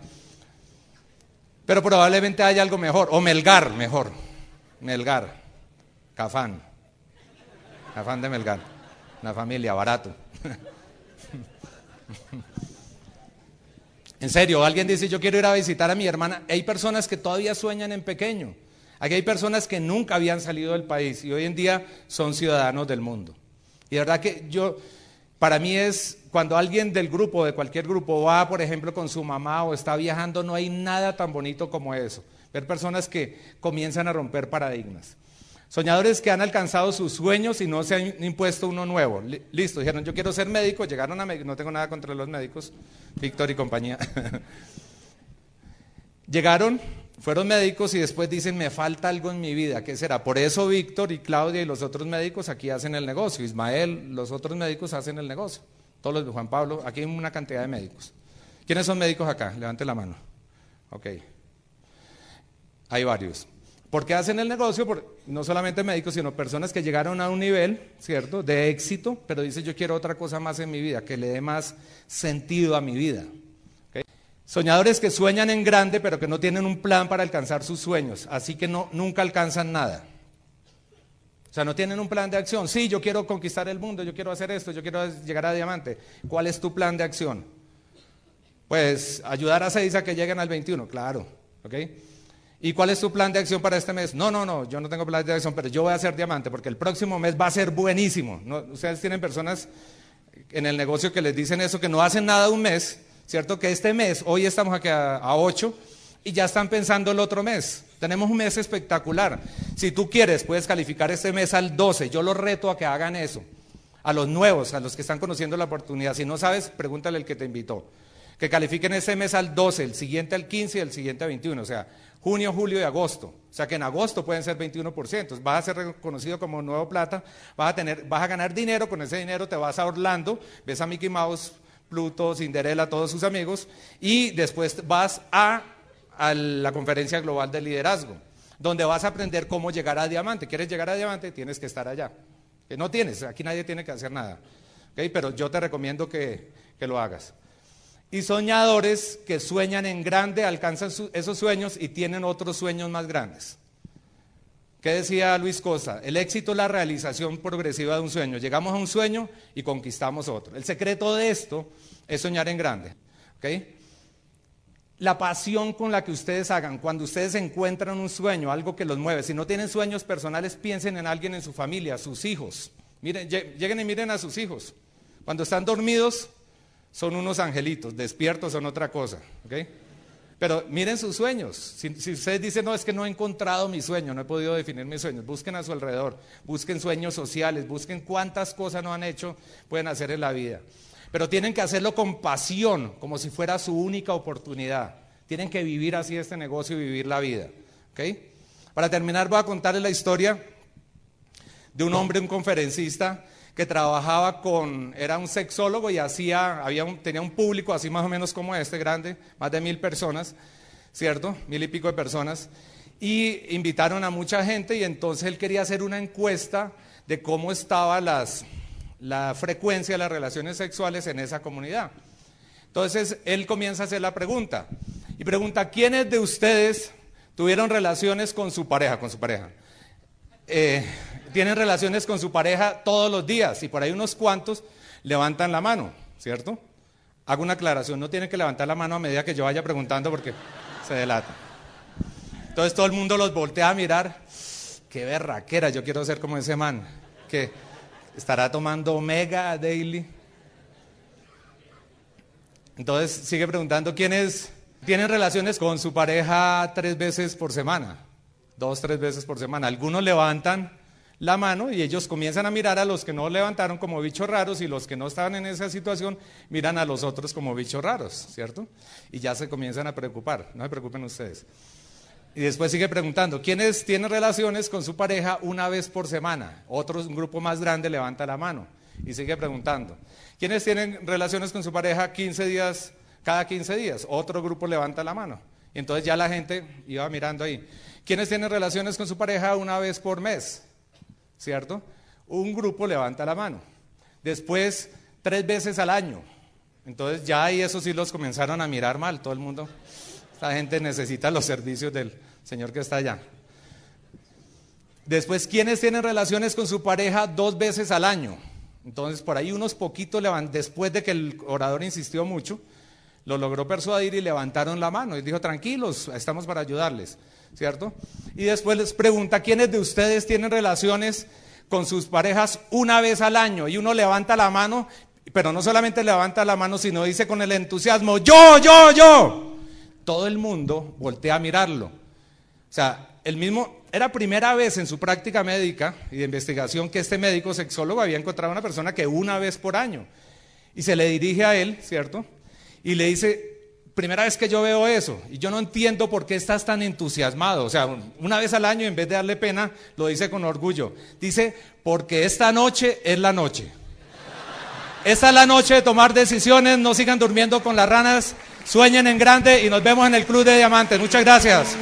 Pero probablemente haya algo mejor, o Melgar mejor. Melgar, Cafán. Cafán de Melgar. Una familia, barato. *laughs* En serio, alguien dice, yo quiero ir a visitar a mi hermana. Hay personas que todavía sueñan en pequeño. Aquí hay personas que nunca habían salido del país y hoy en día son ciudadanos del mundo. Y de verdad que yo, para mí es, cuando alguien del grupo, de cualquier grupo, va, por ejemplo, con su mamá o está viajando, no hay nada tan bonito como eso. Ver personas que comienzan a romper paradigmas. Soñadores que han alcanzado sus sueños y no se han impuesto uno nuevo. Listo, dijeron, yo quiero ser médico, llegaron a no tengo nada contra los médicos, Víctor y compañía. *laughs* llegaron, fueron médicos y después dicen, me falta algo en mi vida, ¿qué será? Por eso Víctor y Claudia y los otros médicos aquí hacen el negocio, Ismael, los otros médicos hacen el negocio, todos los de Juan Pablo, aquí hay una cantidad de médicos. ¿Quiénes son médicos acá? Levante la mano. Ok. Hay varios. ¿Por qué hacen el negocio? Por, no solamente médicos, sino personas que llegaron a un nivel, ¿cierto?, de éxito, pero dicen yo quiero otra cosa más en mi vida, que le dé más sentido a mi vida. Soñadores que sueñan en grande, pero que no tienen un plan para alcanzar sus sueños, así que no, nunca alcanzan nada. O sea, no tienen un plan de acción. Sí, yo quiero conquistar el mundo, yo quiero hacer esto, yo quiero llegar a diamante. ¿Cuál es tu plan de acción? Pues ayudar a seis a que lleguen al 21, claro. ¿ok?, ¿Y cuál es tu plan de acción para este mes? No, no, no, yo no tengo plan de acción, pero yo voy a ser diamante porque el próximo mes va a ser buenísimo. ustedes tienen personas en el negocio que les dicen eso, que no hacen nada un mes, ¿cierto? Que este mes, hoy estamos aquí a, a 8 y ya están pensando el otro mes. Tenemos un mes espectacular. Si tú quieres, puedes calificar este mes al 12. Yo los reto a que hagan eso. A los nuevos, a los que están conociendo la oportunidad. Si no sabes, pregúntale al que te invitó. Que califiquen este mes al 12, el siguiente al 15 y el siguiente al 21. O sea, junio, julio y agosto. O sea que en agosto pueden ser 21%. Vas a ser reconocido como nuevo plata, vas a, tener, vas a ganar dinero, con ese dinero te vas a Orlando, ves a Mickey Mouse, Pluto, Cinderella, todos sus amigos, y después vas a, a la conferencia global de liderazgo, donde vas a aprender cómo llegar a diamante. ¿Quieres llegar a diamante? Tienes que estar allá. Que no tienes, aquí nadie tiene que hacer nada. Pero yo te recomiendo que, que lo hagas. Y soñadores que sueñan en grande, alcanzan esos sueños y tienen otros sueños más grandes. ¿Qué decía Luis Cosa? El éxito es la realización progresiva de un sueño. Llegamos a un sueño y conquistamos otro. El secreto de esto es soñar en grande. La pasión con la que ustedes hagan, cuando ustedes encuentran un sueño, algo que los mueve. Si no tienen sueños personales, piensen en alguien en su familia, sus hijos. Miren, lleguen y miren a sus hijos. Cuando están dormidos, son unos angelitos, despiertos son otra cosa. Pero miren sus sueños. Si, ustedes dicen, no, es que no he encontrado mi sueño, no he podido definir mis sueños, busquen a su alrededor, busquen sueños sociales, busquen cuántas cosas no han hecho, pueden hacer en la vida. Pero tienen que hacerlo con pasión, como si fuera su única oportunidad. Tienen que vivir así este negocio y vivir la vida. Para terminar, voy a contarles la historia de un hombre, un conferencista, que trabajaba con, era un sexólogo y hacía, había tenía un público así más o menos como este, grande, más de mil personas, ¿cierto? Mil y pico de personas. Y invitaron a mucha gente y entonces él quería hacer una encuesta de cómo estaba las, la frecuencia de las relaciones sexuales en esa comunidad. Entonces él comienza a hacer la pregunta y pregunta, ¿quiénes de ustedes tuvieron relaciones con su pareja, con su pareja? Eh, tienen relaciones con su pareja todos los días y por ahí unos cuantos levantan la mano, ¿cierto? Hago una aclaración, no tienen que levantar la mano a medida que yo vaya preguntando porque se delata. Entonces todo el mundo los voltea a mirar, qué berraquera, yo quiero ser como ese man, que estará tomando Omega Daily. Entonces sigue preguntando quiénes tienen relaciones con su pareja tres veces por semana, dos, tres veces por semana. Algunos levantan la mano y ellos comienzan a mirar a los que no levantaron como bichos raros y los que no estaban en esa situación miran a los otros como bichos raros, ¿cierto? Y ya se comienzan a preocupar, no se preocupen ustedes. Y después sigue preguntando, ¿quiénes tienen relaciones con su pareja una vez por semana? Otro grupo más grande levanta la mano y sigue preguntando. ¿Quiénes tienen relaciones con su pareja 15 días, cada 15 días? Otro grupo levanta la mano. Y entonces ya la gente iba mirando ahí. ¿Quiénes tienen relaciones con su pareja una vez por mes? ¿Cierto? Un grupo levanta la mano. Después, tres veces al año. Entonces ya ahí eso sí los comenzaron a mirar mal, todo el mundo. Esta gente necesita los servicios del Señor que está allá. Después, ¿quiénes tienen relaciones con su pareja dos veces al año? Entonces, por ahí unos poquitos, después de que el orador insistió mucho, lo logró persuadir y levantaron la mano y dijo, tranquilos, estamos para ayudarles, ¿cierto? Y después les pregunta, ¿quiénes de ustedes tienen relaciones con sus parejas una vez al año? Y uno levanta la mano, pero no solamente levanta la mano, sino dice con el entusiasmo, yo, yo, yo. Todo el mundo voltea a mirarlo. O sea, el mismo, era primera vez en su práctica médica y de investigación que este médico sexólogo había encontrado a una persona que una vez por año. Y se le dirige a él, ¿cierto? Y le dice, primera vez que yo veo eso, y yo no entiendo por qué estás tan entusiasmado. O sea, una vez al año, en vez de darle pena, lo dice con orgullo. Dice, porque esta noche es la noche. Esta es la noche de tomar decisiones, no sigan durmiendo con las ranas, sueñen en grande y nos vemos en el Club de Diamantes. Muchas gracias.